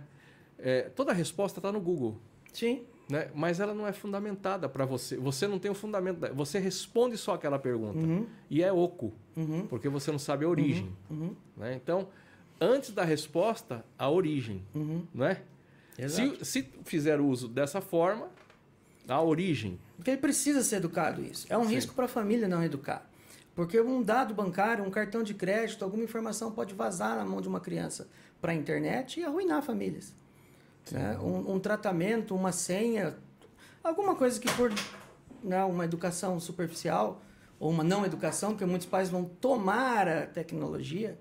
Speaker 1: É, toda a resposta está no Google.
Speaker 2: Sim
Speaker 1: né? mas ela não é fundamentada para você. Você não tem o um fundamento. Você responde só aquela pergunta. Uhum. E é oco, uhum. porque você não sabe a origem. Uhum. uhum. Né? Então, antes da resposta, a origem. Uhum. Né? Se, se fizer uso dessa forma, a origem.
Speaker 2: Porque ele precisa ser educado isso. É um Sim. risco para a família não educar. Porque um dado bancário, um cartão de crédito, alguma informação pode vazar na mão de uma criança para a internet e arruinar famílias. Né? Um, um, tratamento, uma senha, alguma coisa que por né, uma educação superficial ou uma não educação, porque muitos pais vão tomar a tecnologia.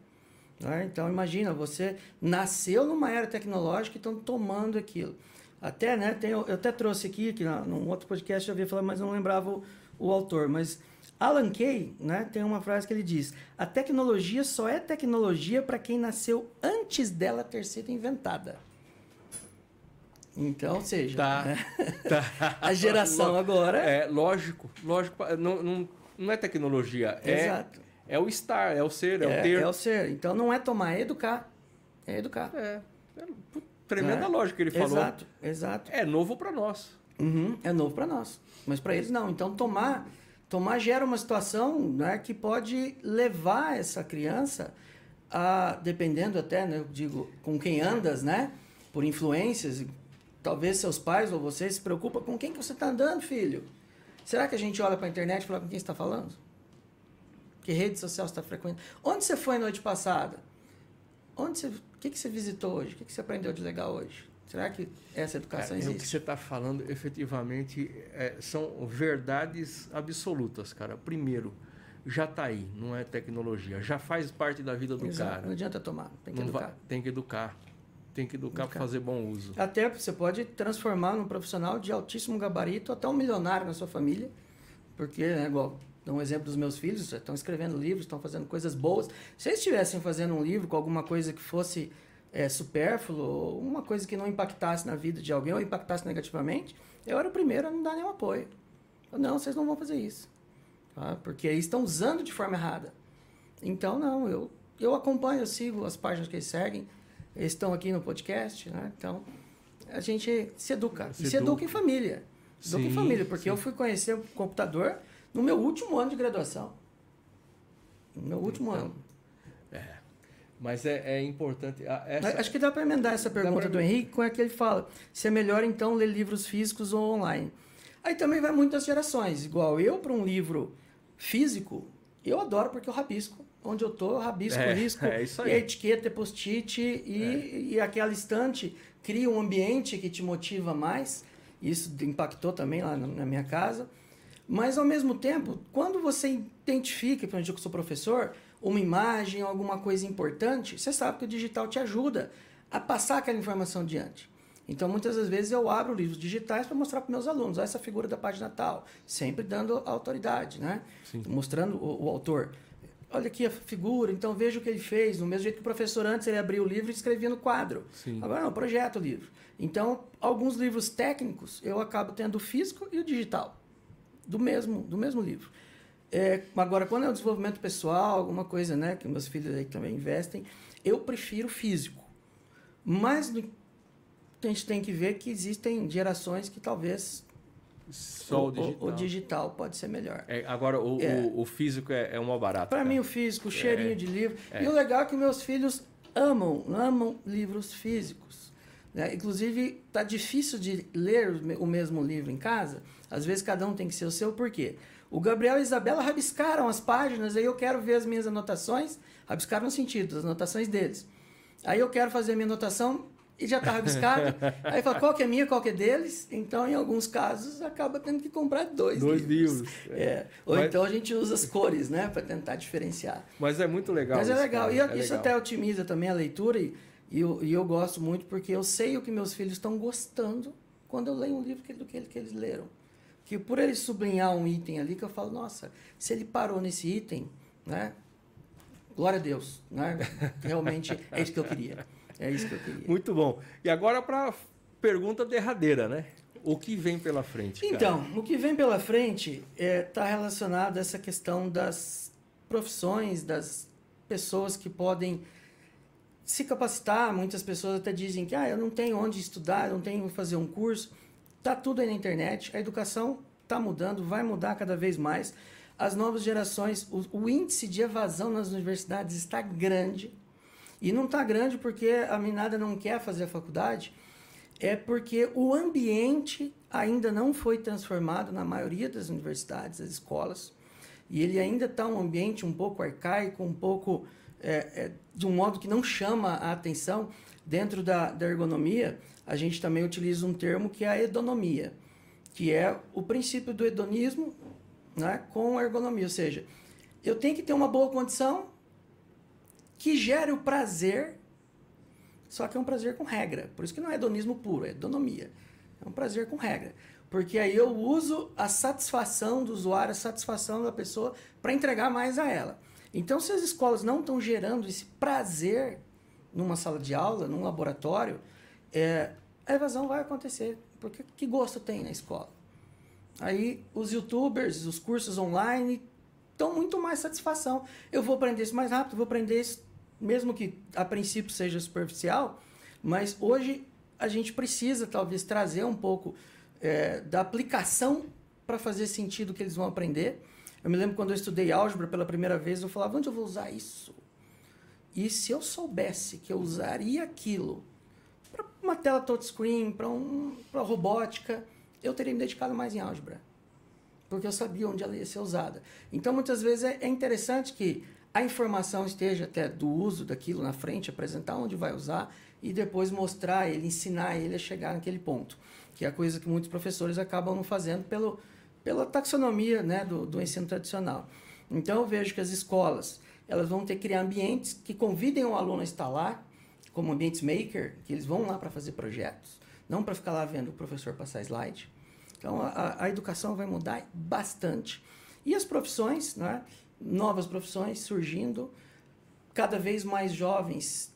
Speaker 2: Né? Então, imagina, você nasceu numa era tecnológica e estão tomando aquilo. Até, né, tem, eu até trouxe aqui, que num outro podcast eu havia falado, mas não lembrava o, o autor, mas Alan Kay né, tem uma frase que ele diz: A tecnologia só é tecnologia para quem nasceu antes dela ter sido inventada. Então, ou seja,
Speaker 1: tá,
Speaker 2: né?
Speaker 1: tá.
Speaker 2: a geração agora.
Speaker 1: É lógico, lógico. Não, não, não é tecnologia, é,
Speaker 2: Exato.
Speaker 1: é o estar, é o ser, é,
Speaker 2: é,
Speaker 1: o ter.
Speaker 2: É o ser. Então não é tomar, é educar. É educar.
Speaker 1: É. é tremenda é. lógica que ele falou.
Speaker 2: Exato, exato.
Speaker 1: É novo para nós.
Speaker 2: Uhum, é novo para nós. Mas para eles não. Então tomar, tomar gera uma situação né, que pode levar essa criança a, dependendo até, né, eu digo, com quem andas, né? Por influências, Talvez seus pais ou você se preocupa com quem que você está andando, filho. Será que a gente olha para a internet e fala com quem está falando? Que rede social você está frequentando? Onde você foi noite passada? Onde você, o que, que você visitou hoje? O que, que você aprendeu de legal hoje? Será que essa educação é, existe?
Speaker 1: O que você está falando, efetivamente, é, são verdades absolutas, cara. Primeiro, já está aí, não é tecnologia. Já faz parte da vida do Exato. cara.
Speaker 2: Não adianta tomar, tem que não educar. Vai,
Speaker 1: tem que educar tem que educar para fazer bom uso.
Speaker 2: Até você pode transformar num profissional de altíssimo gabarito, até um milionário na sua família, porque, né, igual, dou um exemplo dos meus filhos, estão escrevendo livros, estão fazendo coisas boas. Se eles estivessem fazendo um livro com alguma coisa que fosse é, supérfluo, uma coisa que não impactasse na vida de alguém ou impactasse negativamente, eu era o primeiro a não dar nenhum apoio. Eu, não, vocês não vão fazer isso. Tá? Porque eles estão usando de forma errada. Então, não, eu, eu acompanho, eu sigo as páginas que eles seguem, eles estão aqui no podcast, né? Então, a gente se educa. Se, e se educa. educa em família. Educa sim, em família, porque sim. eu fui conhecer o computador no meu último ano de graduação. No meu último então, ano.
Speaker 1: É. Mas é, é importante. Essa...
Speaker 2: Acho que dá para emendar essa pergunta do Henrique com a que ele fala: se é melhor então ler livros físicos ou online. Aí também vai muitas gerações. Igual eu, para um livro físico, eu adoro porque eu rabisco onde eu tô, rabisco,
Speaker 1: É,
Speaker 2: risco,
Speaker 1: é isso aí.
Speaker 2: e a etiqueta, post-it e, e aquela estante cria um ambiente que te motiva mais. Isso impactou também lá na, minha casa. Mas ao mesmo tempo, quando você identifica, por exemplo, eu sou professor, uma imagem, alguma coisa importante, você sabe que o digital te ajuda a passar aquela informação adiante. Então, muitas das vezes eu abro livros digitais para mostrar para meus alunos, "Ó, essa figura da página tal, sempre dando autoridade, né?
Speaker 1: Sim.
Speaker 2: Mostrando o, o autor. Olha aqui a figura, então veja o que ele fez. Do mesmo jeito que o professor antes ele abria o livro e escrevia no quadro.
Speaker 1: Sim.
Speaker 2: Agora não, projeta o livro. Então, alguns livros técnicos eu acabo tendo o físico e o digital do mesmo, do mesmo livro. É, agora, quando é o desenvolvimento pessoal, alguma coisa né, que meus filhos aí também investem, eu prefiro físico. Mas a gente tem que ver que existem gerações que talvez
Speaker 1: Só o, digital.
Speaker 2: o digital pode ser melhor.
Speaker 1: É, agora, o,
Speaker 2: É.
Speaker 1: o, o físico é, é uma barata.
Speaker 2: Para mim, o físico, o cheirinho de livro.
Speaker 1: é.
Speaker 2: E o legal é que meus filhos amam, amam livros físicos. né? Inclusive, tá difícil de ler o o mesmo livro em casa. Às vezes, cada um tem que ser o seu. Por quê? O Gabriel e a Isabela rabiscaram as páginas, aí eu quero ver as minhas anotações. Rabiscaram no sentido, as anotações deles. Aí eu quero fazer a minha anotação e já está rabiscado. aí fala, qual que é minha, qual que é deles? Então, em alguns casos, acaba tendo que comprar dois,
Speaker 1: Dois livros.
Speaker 2: É. Ou
Speaker 1: Mas-
Speaker 2: então a gente usa as cores, né? Para tentar diferenciar.
Speaker 1: Mas é muito legal.
Speaker 2: Mas é
Speaker 1: isso,
Speaker 2: legal.
Speaker 1: cara,
Speaker 2: E
Speaker 1: é
Speaker 2: isso
Speaker 1: legal.
Speaker 2: até otimiza também a leitura. E, e, eu, e eu gosto muito porque eu sei o que meus filhos estão gostando quando eu leio um livro que, do que, que eles leram. Que por ele sublinhar um item ali, que eu falo, nossa, se ele parou nesse item, né? Glória a Deus, né? Realmente é isso que eu queria. É isso que eu queria.
Speaker 1: Muito bom. E agora para pergunta derradeira, né? O que vem pela frente? cara?
Speaker 2: Então, o que vem pela frente está relacionado a essa questão das profissões, das pessoas que podem se capacitar. Muitas pessoas até dizem que ah, eu não tenho onde estudar, eu não tenho onde fazer um curso. Está tudo aí na internet. A educação está mudando, vai mudar cada vez mais. As novas gerações, o, o índice de evasão nas universidades está grande. E não está grande porque a menada não quer fazer a faculdade, é porque o ambiente ainda não foi transformado na maioria das universidades, das escolas, e ele ainda está um ambiente um pouco arcaico, um pouco é, é, de um modo que não chama a atenção. Dentro da, da ergonomia, a gente também utiliza um termo que é a hedonomia, que é o princípio do hedonismo né, com a ergonomia, ou seja, eu tenho que ter uma boa condição que gere o prazer só que é um prazer com regra. Por isso que não é hedonismo puro, é hedonomia. É um prazer com regra. Porque aí eu uso a satisfação do usuário, a satisfação da pessoa para entregar mais a ela. Então, se as escolas não estão gerando esse prazer numa sala de aula, num laboratório, é, a evasão vai acontecer. Porque que gosto tem na escola? Aí os youtubers, os cursos online dão muito mais satisfação. Eu vou aprender isso mais rápido, vou aprender isso mesmo que a princípio seja superficial, mas hoje a gente precisa talvez trazer um pouco é, da aplicação para fazer sentido o que eles vão aprender. Eu me lembro quando eu estudei álgebra pela primeira vez, eu falava, onde eu vou usar isso? E se eu soubesse que eu usaria aquilo para uma tela touchscreen, para um, robótica, eu teria me dedicado mais em álgebra. Porque eu sabia onde ela ia ser usada. Então, muitas vezes é, é interessante que a informação esteja até do uso daquilo na frente, apresentar onde vai usar e depois mostrar ele, ensinar ele a chegar naquele ponto, que é a coisa que muitos professores acabam não fazendo pelo, pela taxonomia né, do, do ensino tradicional. Então eu vejo que as escolas elas vão ter que criar ambientes que convidem o aluno a estar lá, como ambientes maker, que eles vão lá para fazer projetos, não para ficar lá vendo o professor passar slide. Então a, a educação vai mudar bastante. E as profissões, né? Novas profissões surgindo, cada vez mais jovens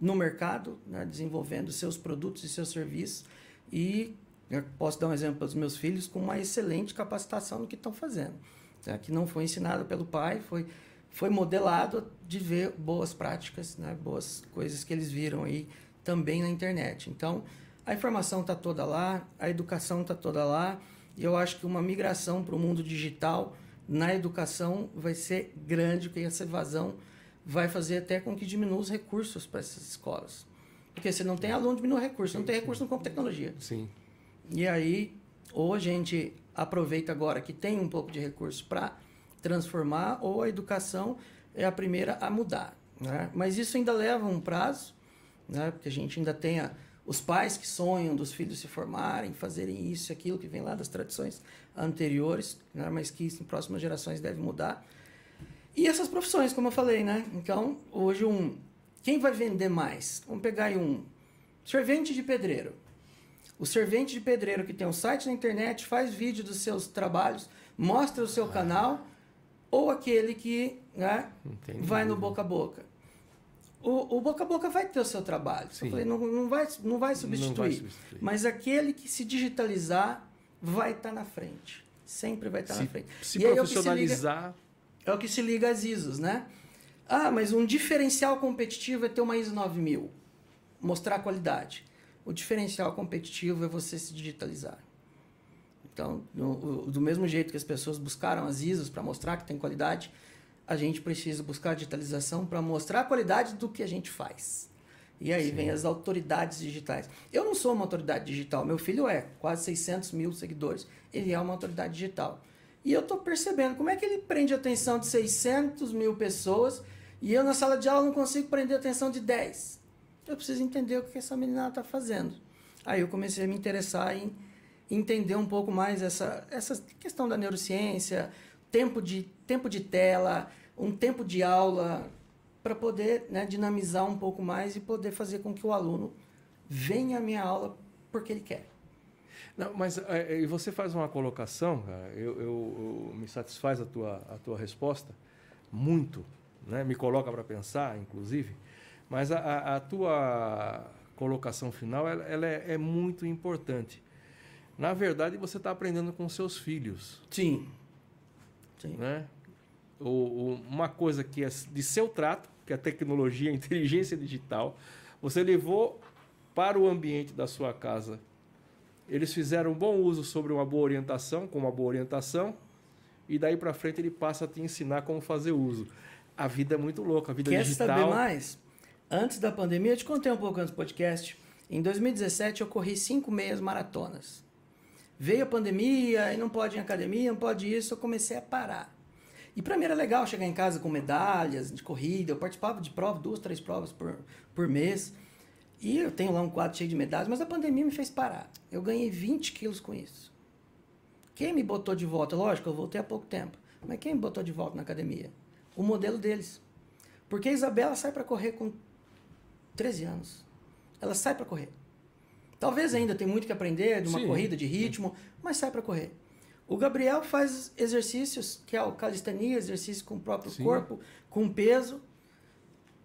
Speaker 2: no mercado, né, desenvolvendo seus produtos e seus serviços. E eu posso dar um exemplo para os meus filhos com uma excelente capacitação no que estão fazendo. Né, que não foi ensinado pelo pai, foi, foi modelado de ver boas práticas, né, boas coisas que eles viram aí também na internet. Então, a informação está toda lá, a educação está toda lá, e eu acho que uma migração para o mundo digital na educação vai ser grande, porque essa evasão vai fazer até com que diminua os recursos para essas escolas. Porque se não tem aluno, diminui o recurso. Não tem recurso, não compra tecnologia.
Speaker 1: Sim.
Speaker 2: E aí, ou a gente aproveita agora que tem um pouco de recurso para transformar, ou a educação é a primeira a mudar. Né? Mas isso ainda leva um prazo, né? porque a gente ainda tem a, os pais que sonham dos filhos se formarem, fazerem isso e aquilo que vem lá das tradições anteriores, né? mas que em próximas gerações deve mudar. E essas profissões, como eu falei, né? Então, hoje um quem vai vender mais? Vamos pegar aí um servente de pedreiro. O servente de pedreiro que tem um site na internet, faz vídeo dos seus trabalhos, mostra o seu canal, ou aquele que né, vai no boca a boca. O, o, boca a boca vai ter o seu trabalho. Eu falei, não, não, vai, não vai substituir. Não vai substituir. Mas aquele que se digitalizar vai estar tá na frente. Sempre vai estar tá na frente.
Speaker 1: Se e profissionalizar.
Speaker 2: É o, liga, é o que se liga às ISOs, né? Ah, mas um diferencial competitivo é ter uma ISO 9000. Mostrar qualidade. O diferencial competitivo é você se digitalizar. Então, no, do mesmo jeito que as pessoas buscaram as ISOs para mostrar que tem qualidade, a gente precisa buscar digitalização para mostrar a qualidade do que a gente faz. E aí Sim. vem as autoridades digitais. Eu não sou uma autoridade digital, meu filho é, quase 600 mil seguidores. Ele é uma autoridade digital. E eu estou percebendo como é que ele prende a atenção de 600 mil pessoas e eu na sala de aula não consigo prender a atenção de 10. Eu preciso entender o que essa menina está fazendo. Aí eu comecei a me interessar em entender um pouco mais essa, essa questão da neurociência, tempo de, tempo de tela, um tempo de aula, para poder né, dinamizar um pouco mais e poder fazer com que o aluno venha à minha aula porque ele quer.
Speaker 1: Não, mas é, e você faz uma colocação, eu, eu, eu, me satisfaz a tua, a tua resposta muito, né? me coloca para pensar, inclusive, mas a, a, tua colocação final ela, ela é, é, muito importante. Na verdade, você está aprendendo com seus filhos.
Speaker 2: Sim.
Speaker 1: Sim. Né? O, o, uma coisa que é de seu trato, que é a tecnologia, a inteligência digital, você levou para o ambiente da sua casa. Eles fizeram um bom uso sobre uma boa orientação, com uma boa orientação, e daí para frente ele passa a te ensinar como fazer uso. A vida é muito louca, a vida
Speaker 2: Quer
Speaker 1: digital.
Speaker 2: Quer saber mais? Antes da pandemia, eu te contei um pouco antes do podcast. Em 2017 eu corri cinco meias maratonas. Veio a pandemia e não pode ir em academia, não pode isso, eu comecei a parar. E para mim era legal chegar em casa com medalhas de corrida, eu participava de provas, duas, três provas por, por mês. E eu tenho lá um quadro cheio de medalhas, mas a pandemia me fez parar. Eu ganhei 20 quilos com isso. Quem me botou de volta? Lógico, eu voltei há pouco tempo. Mas quem me botou de volta na academia? O modelo deles. Porque a Isabela sai para correr com 13 anos. Ela sai para correr. Talvez ainda tem muito que aprender de uma Sim. corrida de ritmo, mas sai para correr. O Gabriel faz exercícios, que é o calistenia, exercício com o próprio Sim. corpo, com peso.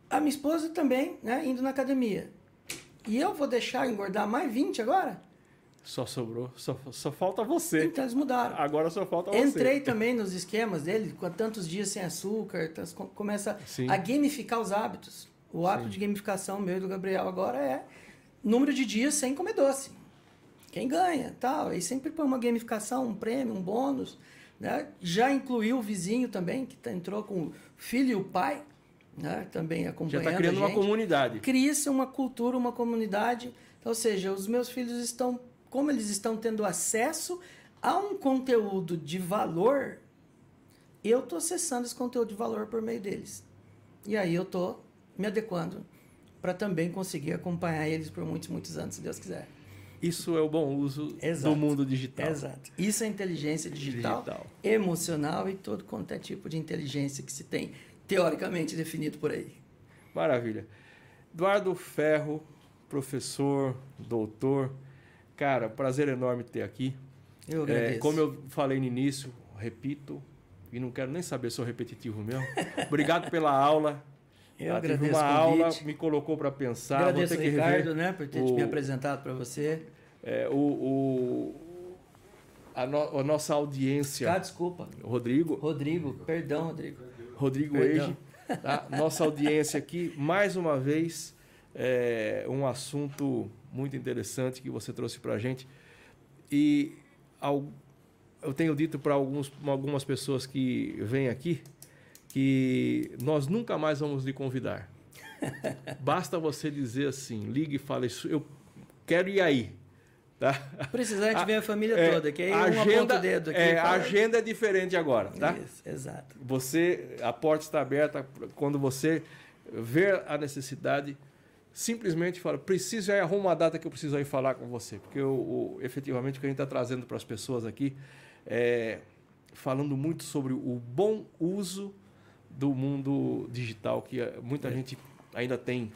Speaker 2: A minha esposa também, né, indo na academia. E eu vou deixar engordar mais 20 agora?
Speaker 1: Só sobrou, só, só falta você.
Speaker 2: Então eles mudaram.
Speaker 1: Agora só falta
Speaker 2: Entrei você. Entrei também nos esquemas dele, com tantos dias sem açúcar, começa Sim. a gamificar os hábitos. O hábito Sim. de gamificação meu e do Gabriel agora é número de dias sem comer doce. Quem ganha, tal. E sempre põe uma gamificação, um prêmio, um bônus. Né? Já incluiu o vizinho também, que tá, entrou com o filho e o pai, né? também acompanhando Já está
Speaker 1: criando uma comunidade.
Speaker 2: Cria-se uma cultura, uma comunidade. Ou seja, os meus filhos estão, como eles estão tendo acesso a um conteúdo de valor, eu estou acessando esse conteúdo de valor por meio deles. E aí eu estou me adequando para também conseguir acompanhar eles por muitos, muitos anos, se Deus quiser.
Speaker 1: Isso é o bom uso Exato. do mundo digital.
Speaker 2: Exato. Isso é inteligência digital, digital, emocional e todo quanto é tipo de inteligência que se tem teoricamente definido por aí.
Speaker 1: Maravilha. Eduardo Ferro, professor, doutor. Cara, prazer enorme ter aqui.
Speaker 2: Eu agradeço.
Speaker 1: É, como eu falei no início, repito, e não quero nem saber se sou repetitivo mesmo. Obrigado pela aula.
Speaker 2: Eu agradeço
Speaker 1: uma aula, me colocou para pensar.
Speaker 2: Agradeço Vou ter Ricardo, né, por ter o, me apresentado para você.
Speaker 1: É, o, o a, no, a, nossa audiência.
Speaker 2: Ah, desculpa.
Speaker 1: Rodrigo.
Speaker 2: Rodrigo, perdão, Rodrigo.
Speaker 1: Rodrigo Eiji. Tá? Nossa audiência aqui, mais uma vez, é, um assunto muito interessante que você trouxe para a gente. E ao, eu tenho dito para algumas pessoas que vêm aqui que nós nunca mais vamos lhe convidar. Basta você dizer assim, ligue e fale, eu quero ir aí. Tá?
Speaker 2: Precisar, a gente vem a família
Speaker 1: É,
Speaker 2: toda, que aí um
Speaker 1: agenda,
Speaker 2: aponta o dedo aqui.
Speaker 1: é, a agenda é diferente agora, tá?
Speaker 2: Isso, exato.
Speaker 1: Você, a porta está aberta quando você ver a necessidade, simplesmente fala, preciso aí arruma uma data que eu preciso aí falar com você, porque o- efetivamente o que a gente está trazendo para as pessoas aqui é falando muito sobre o bom uso do mundo digital que eh, muita
Speaker 2: É.
Speaker 1: gente ainda tem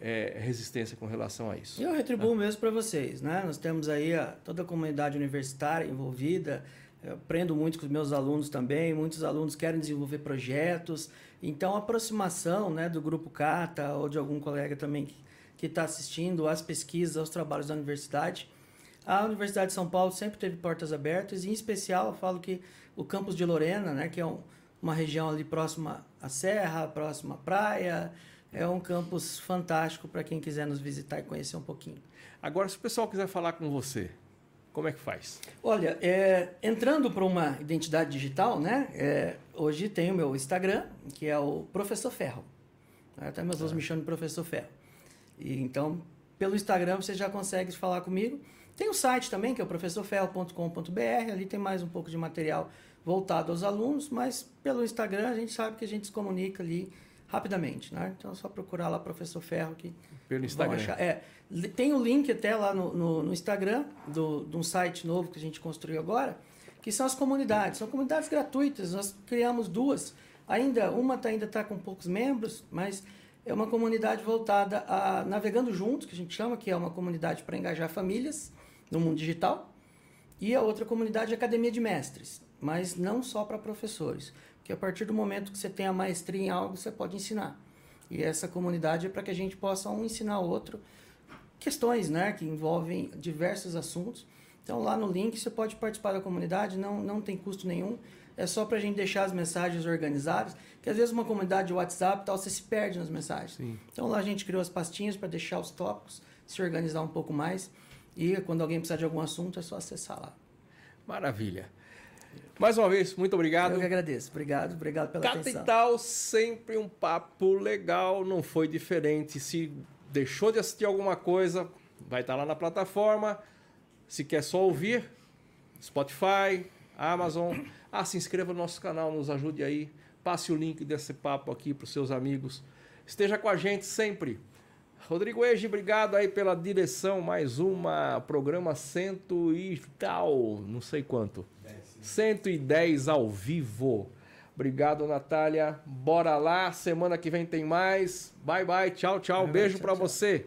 Speaker 1: eh, resistência com relação a isso.
Speaker 2: E eu retribuo mesmo para vocês, né? Nós temos aí a, toda a comunidade universitária envolvida. Eu aprendo muito com os meus alunos também. Muitos alunos querem desenvolver projetos. Então, a aproximação né, do Grupo Cata ou de algum colega também que está assistindo às pesquisas, aos trabalhos da universidade. A Universidade de São Paulo sempre teve portas abertas e, em especial, eu falo que o campus de Lorena, né, que é um- uma região ali próxima à serra, próxima à praia, é um campus fantástico para quem quiser nos visitar e conhecer um pouquinho.
Speaker 1: Agora, se o pessoal quiser falar com você, como é que faz?
Speaker 2: Olha, é, entrando para uma identidade digital, né? é, hoje tem o meu Instagram, que é o Professor Ferro. Até meus alunos me chamam de Professor Ferro. E, então, pelo Instagram você já consegue falar comigo. Tem o site também, que é o professorferro.com.br. Ali tem mais um pouco de material voltado aos alunos, mas pelo Instagram a gente sabe que a gente se comunica ali rapidamente, né? Então é só procurar lá Professor Ferro que
Speaker 1: Pelo Instagram.
Speaker 2: é, tem o link até lá no, no, no Instagram do, de um site novo que a gente construiu agora, que são as comunidades. São comunidades gratuitas. Nós criamos duas. Ainda uma tá, ainda está com poucos membros, mas é uma comunidade voltada a Navegando Juntos, que a gente chama, que é uma comunidade para engajar famílias no mundo digital. E a outra comunidade é Academia de Mestres, mas não só para professores. Porque a partir do momento que você tem a maestria em algo, você pode ensinar. E essa comunidade é para que a gente possa um ensinar o outro questões né, que envolvem diversos assuntos. Então, lá no link, você pode participar da comunidade, não, não tem custo nenhum. É só para a gente deixar as mensagens organizadas, que às vezes uma comunidade de WhatsApp tal, você se perde nas mensagens.
Speaker 1: Sim.
Speaker 2: Então, lá a gente criou as pastinhas para deixar os tópicos, se organizar um pouco mais. E quando alguém precisar de algum assunto, é só acessar lá.
Speaker 1: Maravilha. Mais uma vez, muito obrigado.
Speaker 2: Eu que agradeço. Obrigado, obrigado pela
Speaker 1: Cata
Speaker 2: atenção.
Speaker 1: e tal, sempre um papo legal, não foi diferente. Se deixou de assistir alguma coisa, vai estar lá na plataforma. Se quer só ouvir, Spotify, Amazon. Ah, se inscreva no nosso canal, nos ajude aí. Passe o link desse papo aqui para os seus amigos. Esteja com a gente sempre. Rodrigo Ege, obrigado aí pela direção. Mais uma programa cento e tal, não sei quanto. 110 ao vivo. Obrigado, Natália. Bora lá. Semana que vem tem mais. Bye, bye. Tchau, tchau. Beijo
Speaker 2: tchau.
Speaker 1: você.